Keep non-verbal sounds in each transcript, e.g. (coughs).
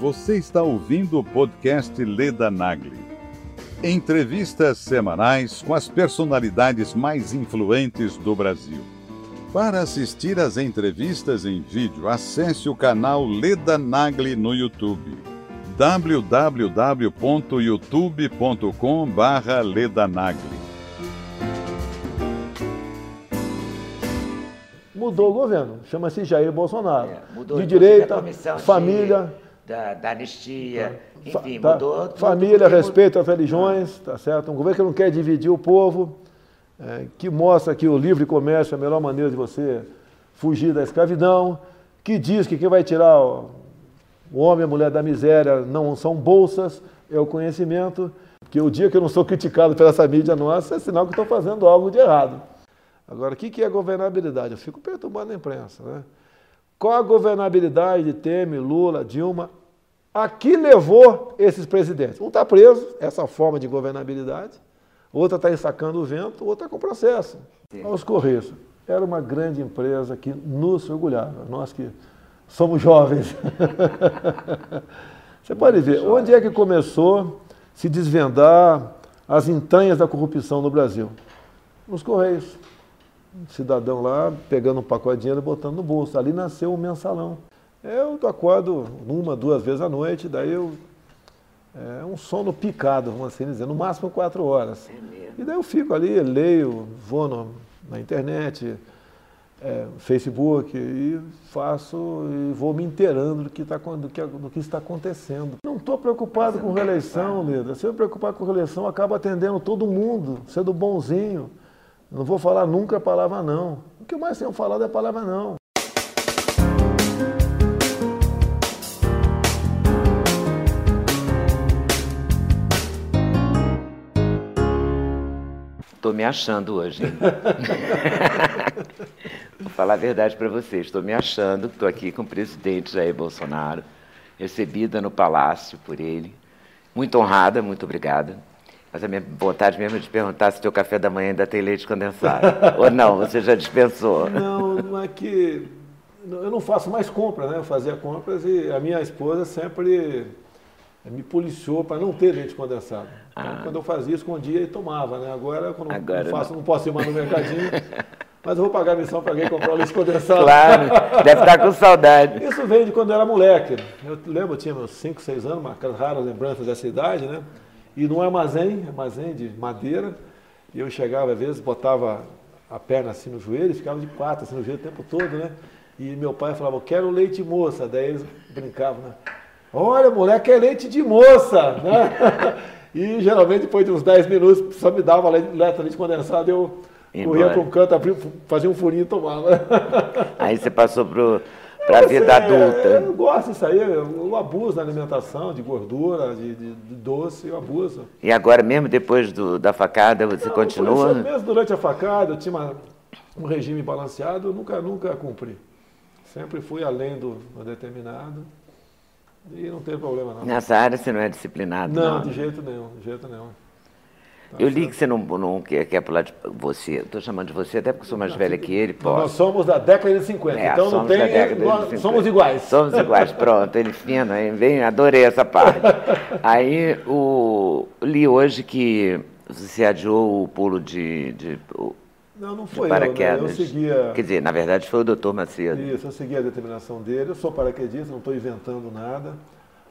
Você está ouvindo o podcast Leda Nagli. Entrevistas semanais com as personalidades mais influentes do Brasil. Para assistir às entrevistas em vídeo, acesse o canal Leda Nagli no YouTube. www.youtube.com/ledanagli. Mudou o governo, chama-se Jair Bolsonaro. É, mudou, de direita, família, de- da, da anistia, fa- enfim, tá, mudou. família, porque respeito às religiões, tá certo? Um governo que não quer dividir o povo, é, que mostra que o livre comércio é a melhor maneira de você fugir da escravidão, que diz que quem vai tirar o o homem e a mulher da miséria não são bolsas, é o conhecimento, que o dia que eu não sou criticado pela essa mídia nossa é sinal que estou fazendo algo de errado. Agora, o que que é governabilidade? Eu fico perturbando a imprensa. Né? Qual a governabilidade de Temer, Lula, Dilma? A que levou esses presidentes? Um está preso, essa forma de governabilidade, outra está ensacando o vento, outra está com processo. Aos Correios, era uma grande empresa que nos orgulhava, nós que somos jovens. (laughs) Você pode ver, onde é que começou a se desvendar as entranhas da corrupção no Brasil? Nos Correios. Um cidadão lá pegando um pacote de dinheiro e botando no bolso. Ali nasceu o mensalão. Eu acordo uma, duas vezes à noite, daí eu. É um sono picado, vamos assim dizer, no máximo quatro horas. E daí eu fico ali, leio, vou no- na internet, é, Facebook, e faço e vou me inteirando do que, tá, do que, do que está acontecendo. Não estou preocupado com reeleição, Leda. Se eu me preocupar com reeleição, eu acabo atendendo todo mundo, sendo bonzinho. Não vou falar nunca a palavra não. O que mais tenho falado é a palavra não. Estou me achando hoje. (laughs) Vou falar a verdade para vocês. Estou me achando. Estou aqui com o presidente Jair Bolsonaro, recebida no palácio por ele. Muito honrada, muito obrigada. Mas a minha vontade mesmo é de perguntar se o teu café da manhã ainda tem leite condensado. (laughs) Ou não, você já dispensou. Não, não é que. Eu não faço mais compras, né? Eu fazia compras e a minha esposa sempre me policiou para não ter leite condensado. Então, quando eu fazia, escondia e tomava, né? Agora, quando Ah. Agora não faço, não. não posso ir mais no mercadinho, (laughs) mas eu vou pagar a missão para alguém comprar o leite condensado. Claro, deve estar com saudade. Isso vem de quando eu era moleque. Eu lembro, eu tinha meus 5, 6 anos, uma raras lembranças dessa idade, né? E num armazém, armazém de madeira, e eu chegava, às vezes, botava a perna assim no joelho e ficava de quatro assim no joelho o tempo todo, né? E meu pai falava, eu quero leite moça. Daí eles brincavam, né? Olha, moleque, é leite de moça, né? (laughs) E geralmente, depois de uns 10 minutos, só me dava leite, leite condensado, eu corria Embora. para um canto, abria, fazia um furinho e tomava. (laughs) Aí você passou para a vida sei, adulta. Eu gosto disso aí, eu, abuso da alimentação, de gordura, de, de- de doce, eu abuso. E agora, mesmo depois do- da facada, você Não, continua? isso, Mesmo durante a facada, eu tinha uma- um regime balanceado, eu nunca, nunca cumpri. Sempre fui além do, do determinado e não teve problema não. Nessa área você não é disciplinado, Não, não. de jeito nenhum, de jeito nenhum. Eu li que você não, não quer, quer pular de você. Estou chamando de você até porque sou mais velha que ele, Nós posso. somos da década de 50, É, então não tem. nós 50. somos iguais. Somos iguais, pronto, ele fino, aí vem, adorei essa parte. Aí o, li hoje que você adiou o pulo de, de, o- Não, não foi eu, né? paraquedas. Eu seguia. Quer dizer, na verdade foi o doutor Macedo. Isso, eu segui a determinação dele. Eu sou paraquedista, não estou inventando nada.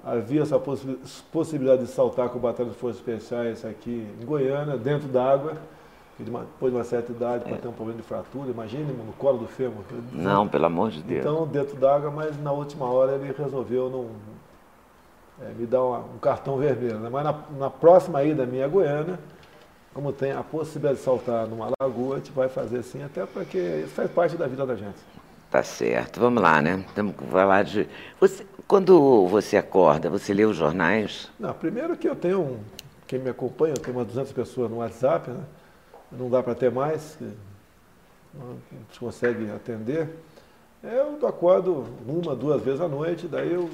Havia essa possi- possibilidade de saltar com o Batalhão de Forças Especiais aqui em Goiânia, dentro d'água. Depois de uma certa idade, para ter um problema de fratura, imagine no colo do fêmur. Não, pelo amor de Deus. Então, dentro d'água, mas na última hora ele resolveu não, é, me dar uma- um cartão vermelho. né? Mas na, na próxima ida minha a Goiânia, como tem a possibilidade de saltar numa lagoa, a gente vai fazer assim, até porque isso faz parte da vida da gente. Tá certo, vamos lá, né? Temos que falar de. Você, quando você acorda, você lê os jornais? Não, primeiro que eu tenho, um, quem me acompanha, eu tenho umas 200 pessoas no WhatsApp, né? não dá para ter mais, não se consegue atender. Eu acordo uma, duas vezes à noite, daí eu.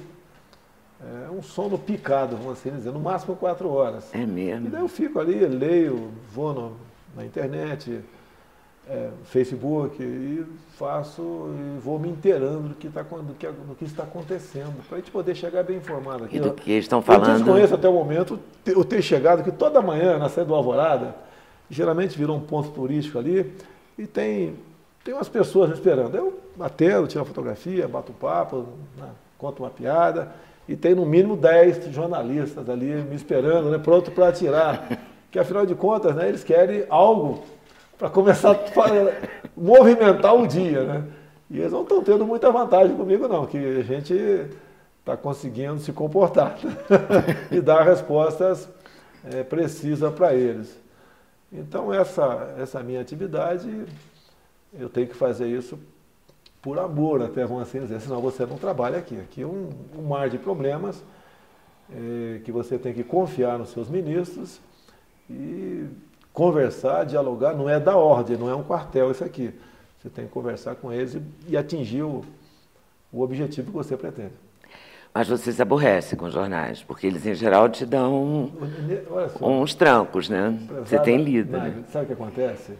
É um sono picado, vamos assim dizer, no máximo quatro horas. É E mesmo. daí eu fico ali, leio, vou no- na internet, é, Facebook e faço e vou me inteirando do que, tá, do que, do que está acontecendo, para a gente poder chegar bem informado aqui. E do que eles estão falando. Eu desconheço até o momento eu ter chegado que toda manhã na saída do Alvorada, geralmente virou um ponto turístico ali, e tem, tem umas pessoas esperando. Eu atendo, tiro uma fotografia, bato um papo, né, conto uma piada, e tem no mínimo 10 jornalistas ali me esperando, né, pronto para atirar. (laughs) Que afinal de contas, né, eles querem algo para começar a movimentar o dia, né? E eles não estão tendo muita vantagem comigo, não, que a gente está conseguindo se comportar (laughs) e dar respostas é, precisas para eles. Então, essa, essa minha atividade, eu tenho que fazer isso por amor, até vão assim dizer, senão você não trabalha aqui. Aqui é um, um mar de problemas é, que você tem que confiar nos seus ministros e conversar, dialogar, não é da ordem, não é um quartel isso aqui. Você tem que conversar com eles e, e atingir o, o objetivo que você pretende. Mas você se aborrece com jornais, porque eles em geral te dão só, uns trancos, né? Você tem lido. né? Sabe o que acontece?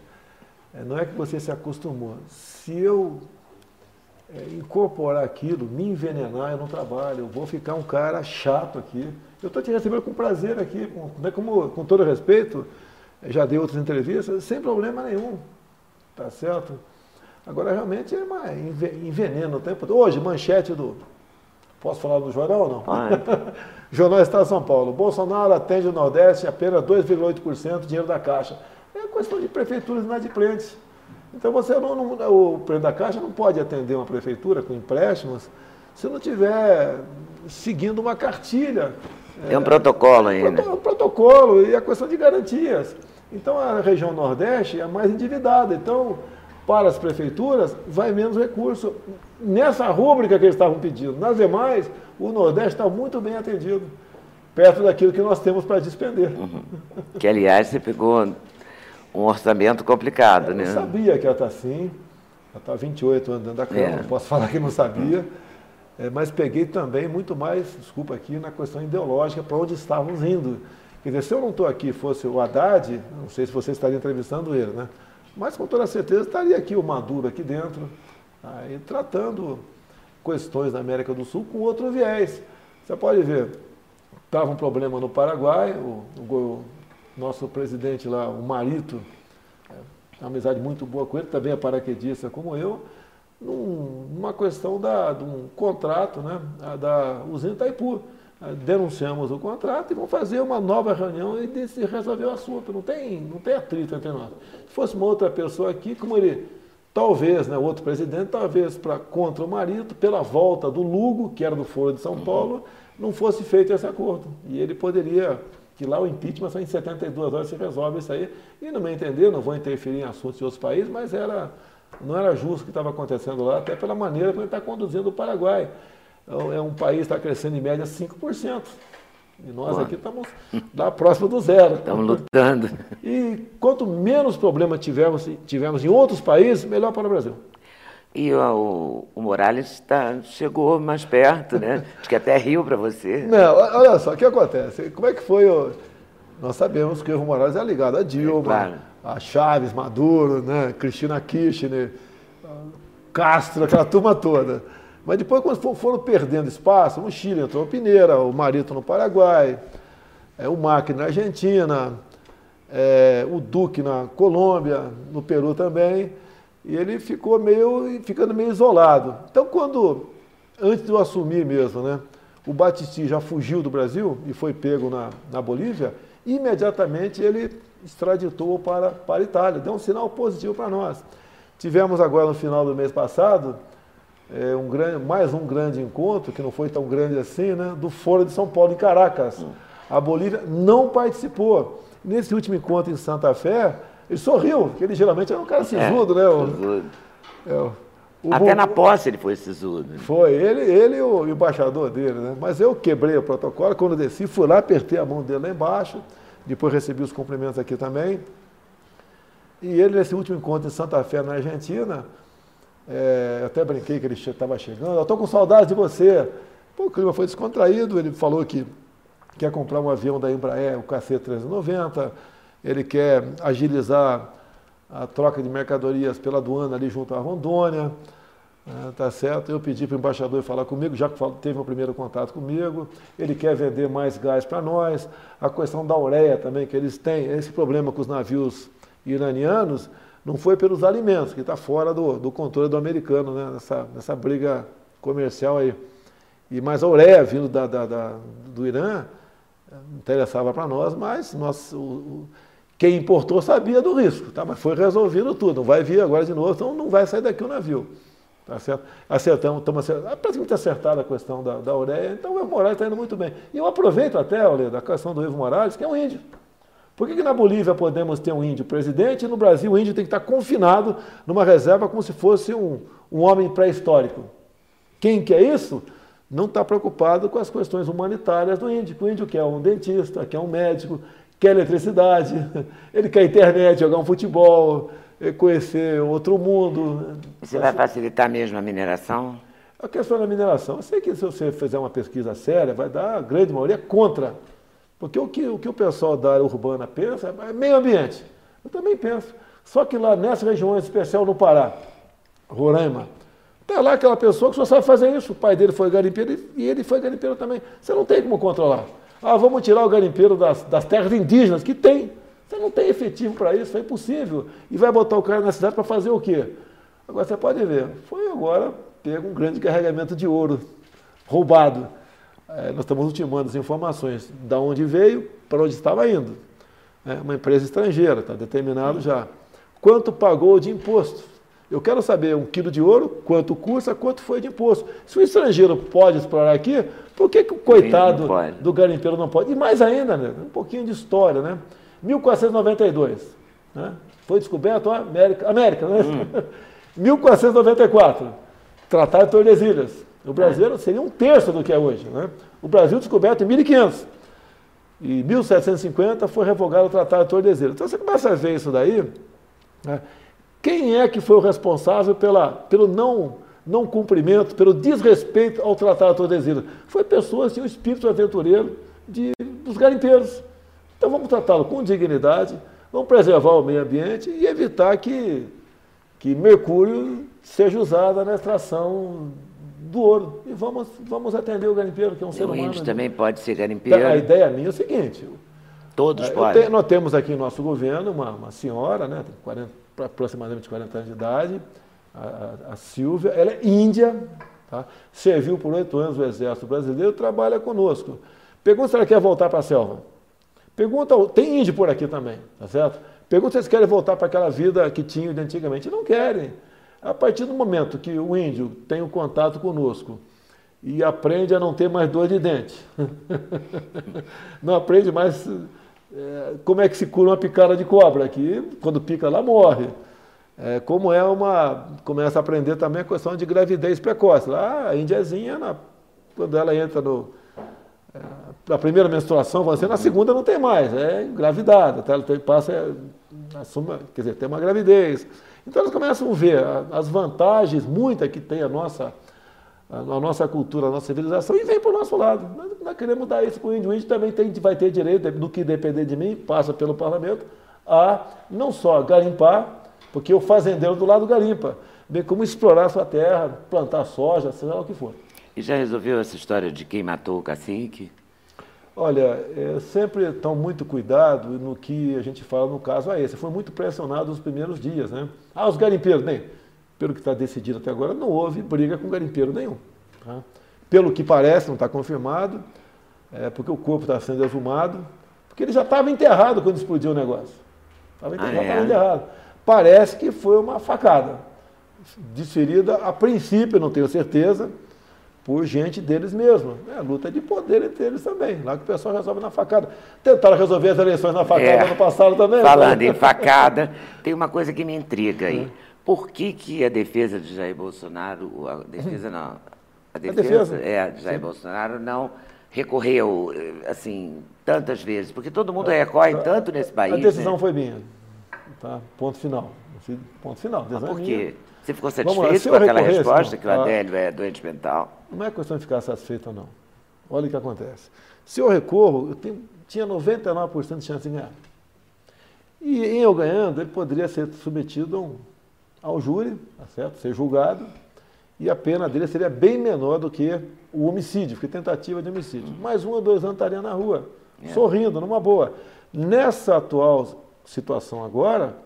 É, não é que você se acostumou. Se eu incorporar aquilo, me envenenar, eu não trabalho, eu vou ficar um cara chato aqui. Eu estou te recebendo com prazer aqui, com, né, como, com todo respeito, já dei outras entrevistas, sem problema nenhum. Tá certo? Agora, realmente, é uma envenena o tempo todo. Hoje, manchete do. Posso falar do jornal ou não? Ah, (laughs) jornal Estado de São Paulo. Bolsonaro atende o Nordeste apenas 2,8% dinheiro da Caixa. É questão de prefeituras inadimplentes. Então, você não, não, o presidente da Caixa não pode atender uma prefeitura com empréstimos se não tiver seguindo uma cartilha. Tem um é, protocolo ainda. Um protocolo e a questão de garantias. Então a região Nordeste é mais endividada. Então, para as prefeituras, vai menos recurso. Nessa rúbrica que eles estavam pedindo. Nas demais, o Nordeste está muito bem atendido, perto daquilo que nós temos para despender. Uhum. Que, aliás, você pegou um orçamento complicado, eu né? Eu sabia que ela está assim. Ela está 28 anos dentro da Câmara, é. não posso falar que não sabia. É, mas peguei também muito mais, desculpa aqui, na questão ideológica, para onde estávamos indo. Quer dizer, se eu não estou aqui fosse o Haddad, não sei se você estaria entrevistando ele, né? Mas com toda certeza estaria aqui o Maduro aqui dentro, aí, tratando questões da América do Sul com outro viés. Você pode ver, estava um problema no Paraguai, o, o, nosso presidente lá, o Marito, é, uma amizade muito boa com ele, também é paraquedista como eu, num, numa questão da, de um contrato né, da usina Itaipu denunciamos o contrato e vamos fazer uma nova reunião e se resolver o assunto. Não tem, não tem atrito entre nós. Se fosse uma outra pessoa aqui, como ele, talvez, né, outro presidente, talvez para contra o marido, pela volta do Lugo, que era do Foro de São Paulo, não fosse feito esse acordo. E ele poderia, que lá o impeachment só em 72 horas se resolve isso aí. E no meu entender, não vou interferir em assuntos de outros países, mas era, não era justo o que estava acontecendo lá, até pela maneira como ele está conduzindo o Paraguai. É um país que está crescendo em média 5%. E nós aqui estamos lá próximo do zero. Estamos lutando. E quanto menos problema tivermos, tivermos em outros países, melhor para o Brasil. E o, o Morales tá, chegou mais perto, né? (laughs) Acho que até riu para você. Não, olha só, o que acontece? Como é que foi? O... Nós sabemos que o Evo Morales é ligado a Dilma, é, claro. a Chaves, Maduro, né? Cristina Kirchner, Castro, aquela turma toda. Mas depois, quando foram perdendo espaço, no Chile entrou o Pineira, o Marito no Paraguai, é, o Macri na Argentina, é, o Duque na Colômbia, no Peru também, e ele ficou meio, ficando meio isolado. Então, quando, antes de eu assumir mesmo, né, o Batisti já fugiu do Brasil e foi pego na, na Bolívia, imediatamente ele extraditou para, para a Itália, deu um sinal positivo para nós. Tivemos agora no final do mês passado é, um grande, mais um grande encontro, que não foi tão grande assim, né, do Foro de São Paulo, em Caracas. A Bolívia não participou. Nesse último encontro em Santa Fé, ele sorriu, porque ele geralmente era um cara sisudo, é, né? O, é, o, Até na posse ele foi sisudo. Foi, ele, ele e o embaixador dele, né? Mas eu quebrei o protocolo, quando desci, fui lá, apertei a mão dele lá embaixo, depois recebi os cumprimentos aqui também. E ele, nesse último encontro em Santa Fé, na Argentina, é, eu até brinquei que ele estava chegando. Eu estou com saudade de você. Pô, o clima foi descontraído. Ele falou que quer comprar um avião da Embraer, o KC-390. Ele quer agilizar a troca de mercadorias pela aduana ali junto à Rondônia. Ah, tá certo? Eu pedi para o embaixador falar comigo, já que teve um primeiro contato comigo. Ele quer vender mais gás para nós. A questão da ureia também que eles têm, esse problema com os navios iranianos, não foi pelos alimentos, que está fora do, do, controle do americano, né? nessa, nessa briga comercial aí. E mais a ureia vindo da, da, da do Irã interessava para nós, mas nós, o, o, quem importou sabia do risco, tá? mas foi resolvido tudo. Não vai vir agora de novo, então não vai sair daqui o navio. Tá certo? Acertamos, estamos acertando, ah, praticamente acertada a questão da, da ureia, então o Evo Morales está indo muito bem. E eu aproveito até, olha, da questão do Evo Morales, que é um índio. Por que, que, na Bolívia podemos ter um índio presidente e no Brasil o índio tem que estar confinado numa reserva como se fosse um, um homem pré-histórico? Quem quer isso não está preocupado com as questões humanitárias do índio. O índio quer um dentista, quer um médico, quer eletricidade, (laughs) ele quer internet, jogar um futebol, é conhecer outro mundo. Você vai facilitar mesmo a mineração? A questão da mineração, eu sei que se você fizer uma pesquisa séria, vai dar a grande maioria contra. Porque o que o, que o pessoal da área urbana pensa é meio ambiente. Eu também penso. Só que lá nessas regiões, especial no Pará, Roraima, está lá aquela pessoa que só sabe fazer isso. O pai dele foi garimpeiro e ele foi garimpeiro também. Você não tem como controlar. Ah, vamos tirar o garimpeiro das, das terras indígenas, que tem. Você não tem efetivo para isso, é impossível. E vai botar o cara na cidade para fazer o quê? Agora você pode ver, foi agora pego um grande carregamento de ouro roubado. É, nós estamos ultimando as informações de onde veio, para onde estava indo. É uma empresa estrangeira, está determinado já. Quanto pagou de imposto? Eu quero saber um quilo de ouro, quanto custa, quanto foi de imposto. Se o estrangeiro pode explorar aqui, por que, que o coitado do garimpeiro não pode? E mais ainda, né? um pouquinho de história, né? 1492, né? foi descoberto a América, América né? Hum. (laughs) 1494, Tratado de Tordesilhas. O Brasil seria um terço do que é hoje. Né? O Brasil descoberto em 1500. E 1750 foi revogado o Tratado de Tordesilhas. Então você começa a ver isso daí. Né? Quem é que foi o responsável pela, pelo não, não cumprimento, pelo desrespeito ao Tratado de Tordesilhas? Foi pessoas que tinham o espírito aventureiro de, dos garimpeiros. Então vamos tratá-lo com dignidade, vamos preservar o meio ambiente e evitar que, que mercúrio seja usado na extração do ouro. E vamos, vamos atender o garimpeiro, que é um ser o humano. O índio também pode ser garimpeiro. A ideia minha é o seguinte. Todos podem. Te, nós temos aqui no nosso governo uma, uma senhora, né, 40, aproximadamente 40 anos de idade. A, a, Silvia, ela é índia, tá? serviu por oito anos no Exército Brasileiro, trabalha conosco. Pergunta se ela quer voltar para a selva. Pergunta, tem índio por aqui também, tá certo? Pergunta se eles querem voltar para aquela vida que tinham de antigamente. Não querem. A partir do momento que o índio tem um contato conosco e aprende a não ter mais dor de dente, (laughs) não aprende mais é, como é que se cura uma picada de cobra, que quando pica lá morre. É, como é uma. Começa a aprender também a questão de gravidez precoce. Lá a índiazinha, na, quando ela entra no, a primeira menstruação, você na segunda não tem mais, é engravidada, tá? ela passa, assuma, quer dizer, tem uma gravidez. Então eles começam a ver as vantagens, muitas que tem a nossa, a nossa cultura, a nossa civilização, e vem para o nosso lado. Nós, nós queremos dar isso para o índio. O índio também tem, vai ter direito, do que depender de mim, passa pelo parlamento, a não só garimpar, porque o fazendeiro do lado garimpa, bem como explorar sua terra, plantar soja, seja lá o que for. E já resolveu essa história de quem matou o cacique? Olha, é, sempre estão muito cuidado no que a gente fala no caso a esse. Foi muito pressionado nos primeiros dias, né? Ah, os garimpeiros, bem, pelo que está decidido até agora, não houve briga com garimpeiro nenhum. Tá? Pelo que parece, não está confirmado, é, porque o corpo está sendo exumado, porque ele já estava enterrado quando explodiu o negócio. Estava enterrado, ah, é? enterrado. Parece que foi uma facada, desferida a princípio, não tenho certeza, por gente deles mesmos. É, luta de poder entre eles também. Lá que o pessoal resolve na facada. Tentaram resolver as eleições na facada é, no passado também. Né? Falando né? em facada, tem uma coisa que me intriga aí. É. Por que, que a defesa de Jair Bolsonaro, a defesa não, a defesa, a defesa? É, de Jair Sim. Bolsonaro não recorreu, assim, tantas vezes? Porque todo mundo recorre tanto nesse país. A decisão né? foi minha. Tá? Ponto final. Ponto final. Mas por quê? Você ficou satisfeito com aquela resposta que o Adélio é doente mental? Não é questão de ficar satisfeito ou não. Olha o que acontece. Se eu recorro, eu tenho, tinha 99% de chance de ganhar. E em eu ganhando, ele poderia ser submetido a um, ao júri, tá certo? ser julgado, e a pena dele seria bem menor do que o homicídio, porque tentativa de homicídio. Mais um ou dois anos estaria na rua, é. sorrindo, numa boa. Nessa atual situação agora,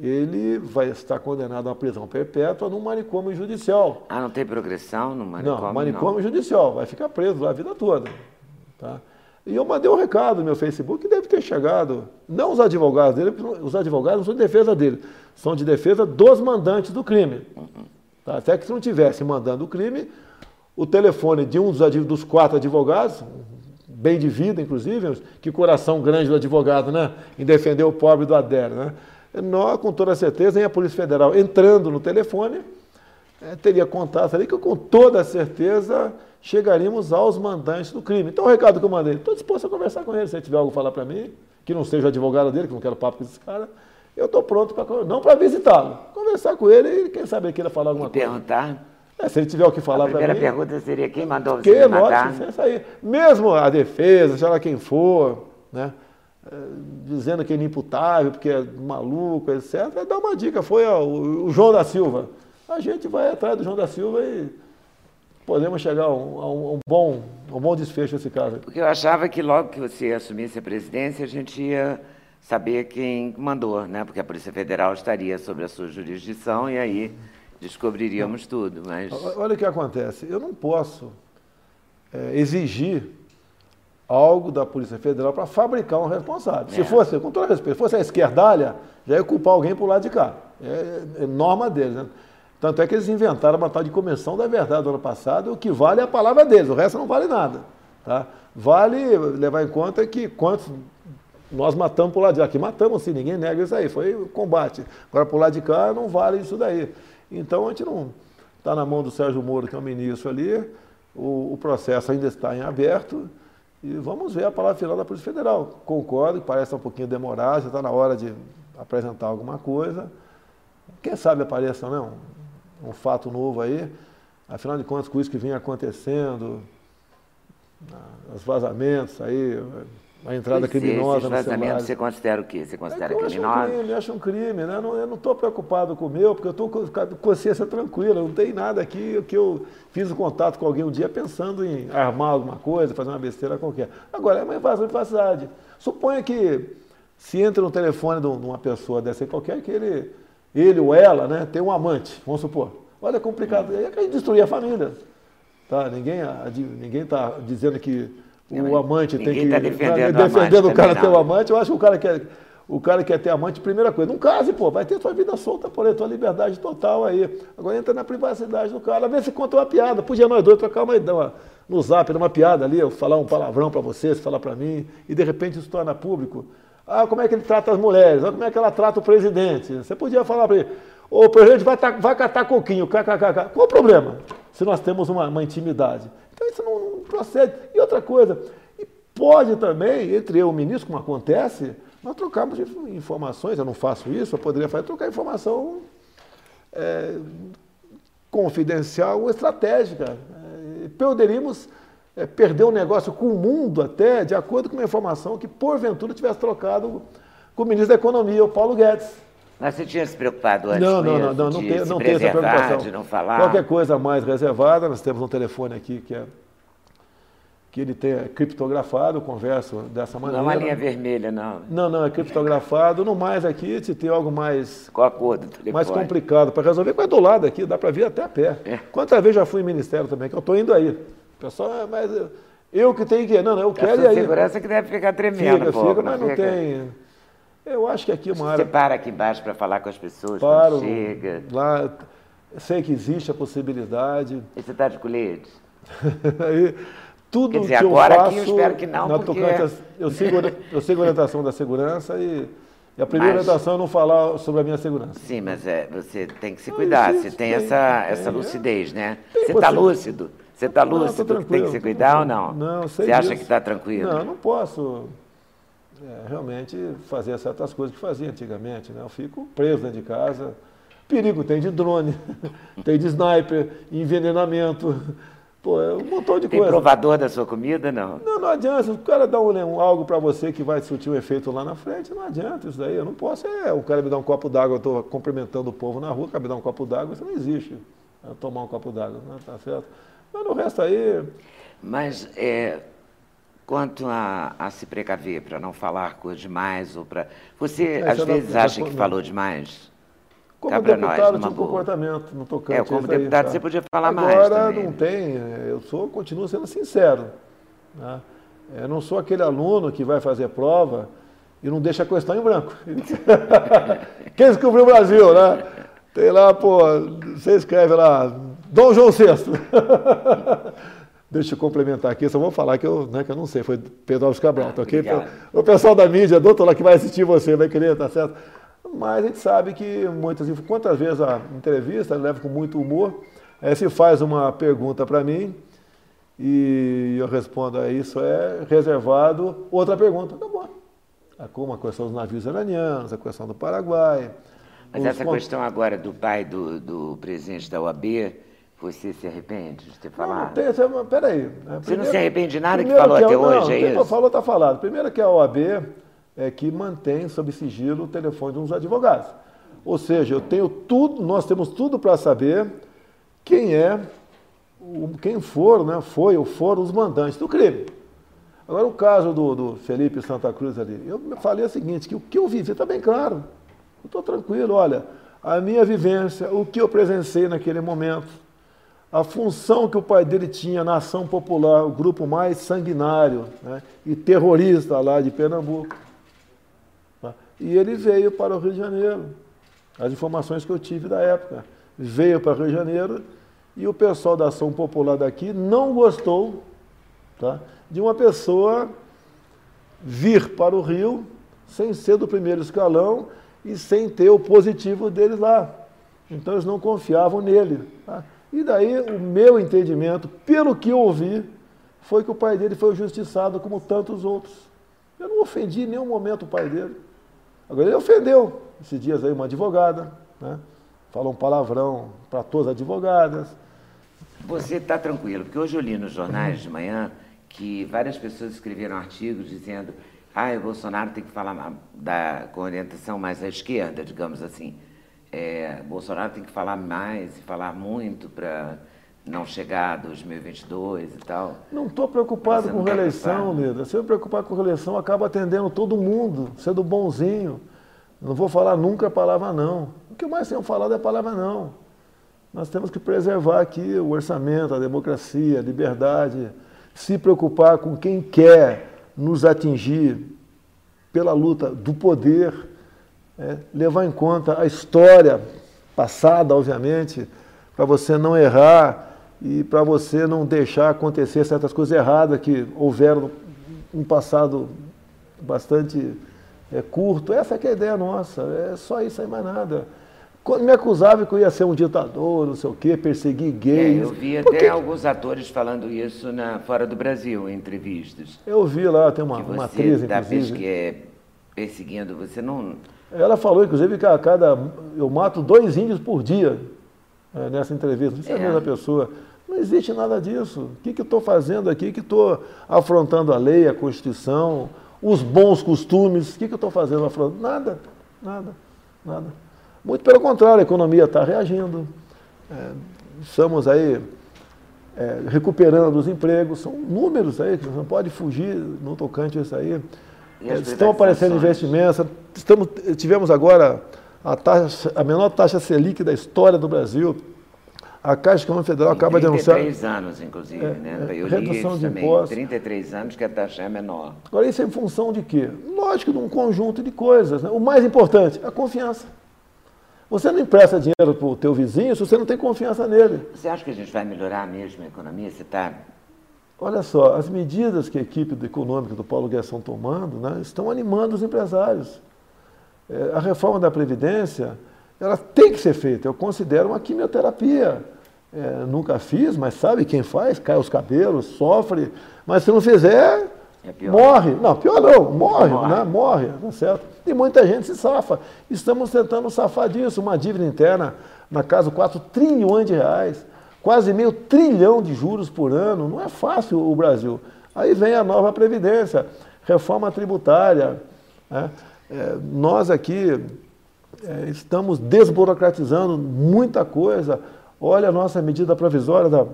ele vai estar condenado a uma prisão perpétua num manicômio judicial. Ah, não tem progressão no manicômio? Não, manicômio não. judicial, vai ficar preso lá a vida toda. Tá? E eu mandei um recado no meu Facebook que deve ter chegado, não os advogados dele, os advogados não são de defesa dele, são de defesa dos mandantes do crime. Tá? Até que se não tivesse mandando o crime, o telefone de um dos, dos quatro advogados, bem de vida, inclusive, que coração grande do advogado, né? Em defender o pobre do adério, né? nós, com toda certeza, em a Polícia Federal entrando no telefone, é, teria contato ali que com toda certeza chegaríamos aos mandantes do crime. Então, o recado que eu mandei, estou disposto a conversar com ele, se ele tiver algo a falar para mim, que não seja advogado dele, que não quero papo com esse cara, eu estou pronto para, não para visitá-lo, conversar com ele e quem sabe ele queira falar alguma e coisa. Perguntar? É, se ele tiver o que falar para mim. A primeira pergunta seria quem mandou você que, matar? Nossa, aí. Mesmo a defesa, seja lá quem for, né? dizendo que é inimputável, porque é maluco, etc. Dá uma dica, foi ó, o, João da Silva. A gente vai atrás do João da Silva e podemos chegar a um, a um, bom, um bom desfecho nesse caso. Porque eu achava que logo que você assumisse a presidência, a gente ia saber quem mandou, né? Porque a Polícia Federal estaria sob a sua jurisdição e aí descobriríamos tudo. Mas... Olha o que acontece. Eu não posso é, exigir algo da Polícia Federal para fabricar um responsável. É. Se fosse, com todo respeito, fosse a esquerdalha, já ia culpar alguém por lado de cá. É, é norma deles. Né? Tanto é que eles inventaram uma tal de Comissão da Verdade do ano passado, o que vale é a palavra deles, o resto não vale nada. Tá? Vale levar em conta que quantos nós matamos por lado de cá. Aqui matamos sim, ninguém nega isso aí, foi combate. Agora por lado de cá não vale isso daí. Então a gente não está na mão do Sérgio Moro, que é o ministro ali, o, o processo ainda está em aberto. E vamos ver a palavra final da Polícia Federal. Concordo que parece um pouquinho demorado, já está na hora de apresentar alguma coisa. Quem sabe apareça né, um, fato novo aí. Afinal de contas, com isso que vem acontecendo, os vazamentos aí, a entrada pois criminosa é, vazamentos você considera o quê? Você considera é eu criminoso? Acho um crime, acho um crime, né? eu não estou preocupado com o meu, porque eu estou com consciência tranquila, não tem nada aqui que eu fiz um contato com alguém um dia pensando em armar alguma coisa, fazer uma besteira qualquer. Agora, é uma invasão de privacidade. Suponha que se entra no telefone de uma pessoa dessa aí qualquer, que ele, ele ou ela né, tem um amante, vamos supor. Olha, é complicado. É que a gente destruir a família. Tá? Ninguém está dizendo que o amante tem que. Tá defendendo, defendendo o, cara ter o amante. Eu acho que o cara quer. O cara quer ter amante, primeira coisa, não case, pô, vai ter sua vida solta por aí, tua liberdade total aí. Agora entra na privacidade do cara, vê se conta uma piada. Podia nós dois trocar uma ideia no zap, uma piada ali, eu falar um palavrão para você, você falar para mim, e de repente isso torna público. Ah, como é que ele trata as mulheres? Ah, como é que ela trata o presidente? Você podia falar para ele, o presidente vai, vai catar coquinho, kkkk. Qual o problema? Se nós temos uma, uma intimidade. Então isso não, não, procede. E outra coisa, e pode também, entre eu e o ministro, como acontece, nós trocamos informações, eu não faço isso, eu poderia fazer, trocar informação é, confidencial ou estratégica. É, poderíamos é, perder o um negócio com o mundo até, de acordo com uma informação que, porventura, tivesse trocado com o ministro da Economia, o Paulo Guedes. Mas você tinha se preocupado antes não, não, não, não, não, tem, não tem essa preocupação. De não falar. Qualquer coisa mais reservada, nós temos um telefone aqui que é que ele tem é criptografado, converso dessa maneira. Não é uma linha vermelha, não. Não, não, é criptografado. No mais aqui, se tem algo mais. Qual a cor do telefone? Mais complicado para resolver, mas do lado aqui, dá para vir até a pé. É. Quantas vezes já fui em ministério também, que eu estou indo aí. O pessoal, é, mas eu que tenho que. Não, não, eu quero ir aí. segurança que deve ficar tremendo. Fica, fica, mas não, tem. Eu acho que aqui é uma área. Você para aqui embaixo para falar com as pessoas Paro, chega. Lá, sei que existe a possibilidade. E você está de colete? (laughs) aí, tudo Quer dizer, que agora eu faço, aqui eu espero que não, na porque... tocante, eu, sigo, eu sigo a orientação da segurança e, e a primeira mas... orientação é não falar sobre a minha segurança. Sim, mas é, você tem que se cuidar, você tem, tem essa, tem, essa lucidez, né? Você está lúcido? Você está lúcido não, tem que se cuidar ou não? Não, sei Você acha que está tranquilo? Não, não posso é, realmente fazer certas coisas que fazia antigamente. Né? Eu fico preso dentro de casa. Perigo tem de drone, (laughs) tem de sniper, envenenamento. Pô, é um montão de Tem coisa. provador da sua comida, não? Não, não adianta. Se o cara dá um, algo para você que vai surtir um efeito lá na frente, não adianta isso daí. Eu não posso. É, o cara me dá um copo d'água, eu estou cumprimentando o povo na rua, o cara me dá um copo d'água, isso não existe. Eu tomar um copo d'água, não tá certo? Mas no resto aí. Mas é, quanto a, a se precaver para não falar coisa demais ou para. Você É, às não- vezes não- acha que não. falou demais? Como nós, deputado, numa tinha um boa. comportamento no tocante. É, como aí, deputado tá? você podia falar mais Agora não né? tem, é, eu sou, continuo sendo sincero. Né? Eu não sou aquele aluno que vai fazer prova e não deixa a questão em branco. (laughs) Quem descobriu o Brasil, né? Tem lá, pô, você escreve lá, Dom João VI. (laughs) Deixa eu complementar aqui, só vou falar que eu, né, que eu não sei, foi Pedro Alves Cabral, tá ok? Obrigado. O pessoal da mídia, doutor lá que vai assistir você, vai querer, tá certo? Mas a gente sabe que muitas, quantas vezes a entrevista eu levo com muito humor, aí se faz uma pergunta para mim e eu respondo a isso é reservado outra pergunta, tá bom. Como a questão dos navios iranianos, a questão do Paraguai. Mas essa con- questão agora do pai do, do presidente da OAB, você se arrepende de ter Não, não falado? tem, peraí. né? Você não Primeiro- se arrepende de nada que primeiro falou a- até não, hoje, é isso? falou está falado. Primeiro que a OAB é que mantém sob sigilo o telefone de uns advogados. Ou seja, eu tenho tudo, nós temos tudo para saber quem é, quem for, né, foi ou foram os mandantes do crime. Agora, o caso do, do Felipe Santa Cruz ali, eu falei o seguinte, que o que eu vivi está bem claro. Eu estou tranquilo, olha, a minha vivência, o que eu presenciei naquele momento, a função que o pai dele tinha na ação popular, o grupo mais sanguinário né, e terrorista lá de Pernambuco. tá? E ele veio para o Rio de Janeiro. As informações que eu tive da época. Veio para o Rio de Janeiro e o pessoal da ação popular daqui não gostou tá, de uma pessoa vir para o Rio sem ser do primeiro escalão e sem ter o positivo deles lá. Então eles não confiavam nele. tá? E daí o meu entendimento, pelo que eu ouvi, foi que o pai dele foi justiçado como tantos outros. Eu não ofendi em nenhum momento o pai dele. Agora ele ofendeu esses dias aí uma advogada, né? falou um palavrão para todas as advogadas. Você está tranquilo, porque hoje eu li nos jornais de manhã que várias pessoas escreveram artigos dizendo ah, o Bolsonaro tem que falar da, com orientação mais à esquerda, digamos assim. É, Bolsonaro tem que falar mais e falar muito para não chegar a 2022 e tal. Não estou preocupado com reeleição? Lida. Se eu me preocupar com reeleição, eu acabo atendendo todo mundo, sendo bonzinho. Não vou falar nunca a palavra não. O que mais tenho falado é a palavra não. Nós temos que preservar aqui o orçamento, a democracia, a liberdade, se preocupar com quem quer nos atingir pela luta do poder, é, levar em conta a história passada, obviamente, para você não errar e para você não deixar acontecer certas coisas erradas que houveram no passado bastante é, curto. Essa é que é a ideia nossa, é só isso aí, mais nada. Quando me acusava que eu ia ser um ditador, não sei o quê, perseguir É, gays. eu vi até que- alguns atores falando isso na, fora do Brasil, em entrevistas. Eu vi lá, tem uma, que uma atriz, está inclusive. é, perseguindo, você não. Ela falou, inclusive, que a cada. Eu mato dois índios por dia é, nessa entrevista. Se é a É. mesma pessoa. Não existe nada disso. O que, que eu estou fazendo aqui? Que estou afrontando a lei, a Constituição, os bons costumes. O que, que eu estou fazendo? Afrontando? Nada, nada, nada. Muito pelo contrário, a economia está reagindo. É, estamos aí é, recuperando os empregos. São números aí, que você não pode fugir no tocante a isso aí. Estão aparecendo investimentos. Estamos, tivemos agora a, taxa, a menor taxa Selic da história do Brasil. A Caixa Econômica Federal acaba de anunciar. 33 anos, inclusive, É, né? é, Eu redução de também. impostos. 33 anos que a taxa é menor. Agora, isso é em função de quê? Lógico, de um conjunto de coisas. né? O mais importante, a confiança. Você não empresta dinheiro para o teu vizinho se você não tem confiança nele. Você acha que a gente vai melhorar mesmo a economia? Você está. Olha só, as medidas que a equipe econômica do Paulo Guedes estão tomando né, estão animando os empresários. É, a reforma da Previdência, ela tem que ser feita. Eu considero uma quimioterapia. É, nunca fiz, mas sabe quem faz? Cai os cabelos, sofre. Mas se não fizer, É morre. Não, pior não, morre, Morre. né? Morre, tá certo? E muita gente se safa. Estamos tentando safar disso. Uma dívida interna na casa de 4 trilhões de reais. Quase meio trilhão de juros por ano. Não é fácil o Brasil. Aí vem a nova Previdência, reforma tributária. Né? É, nós aqui é, estamos desburocratizando muita coisa. Olha a nossa medida provisória da,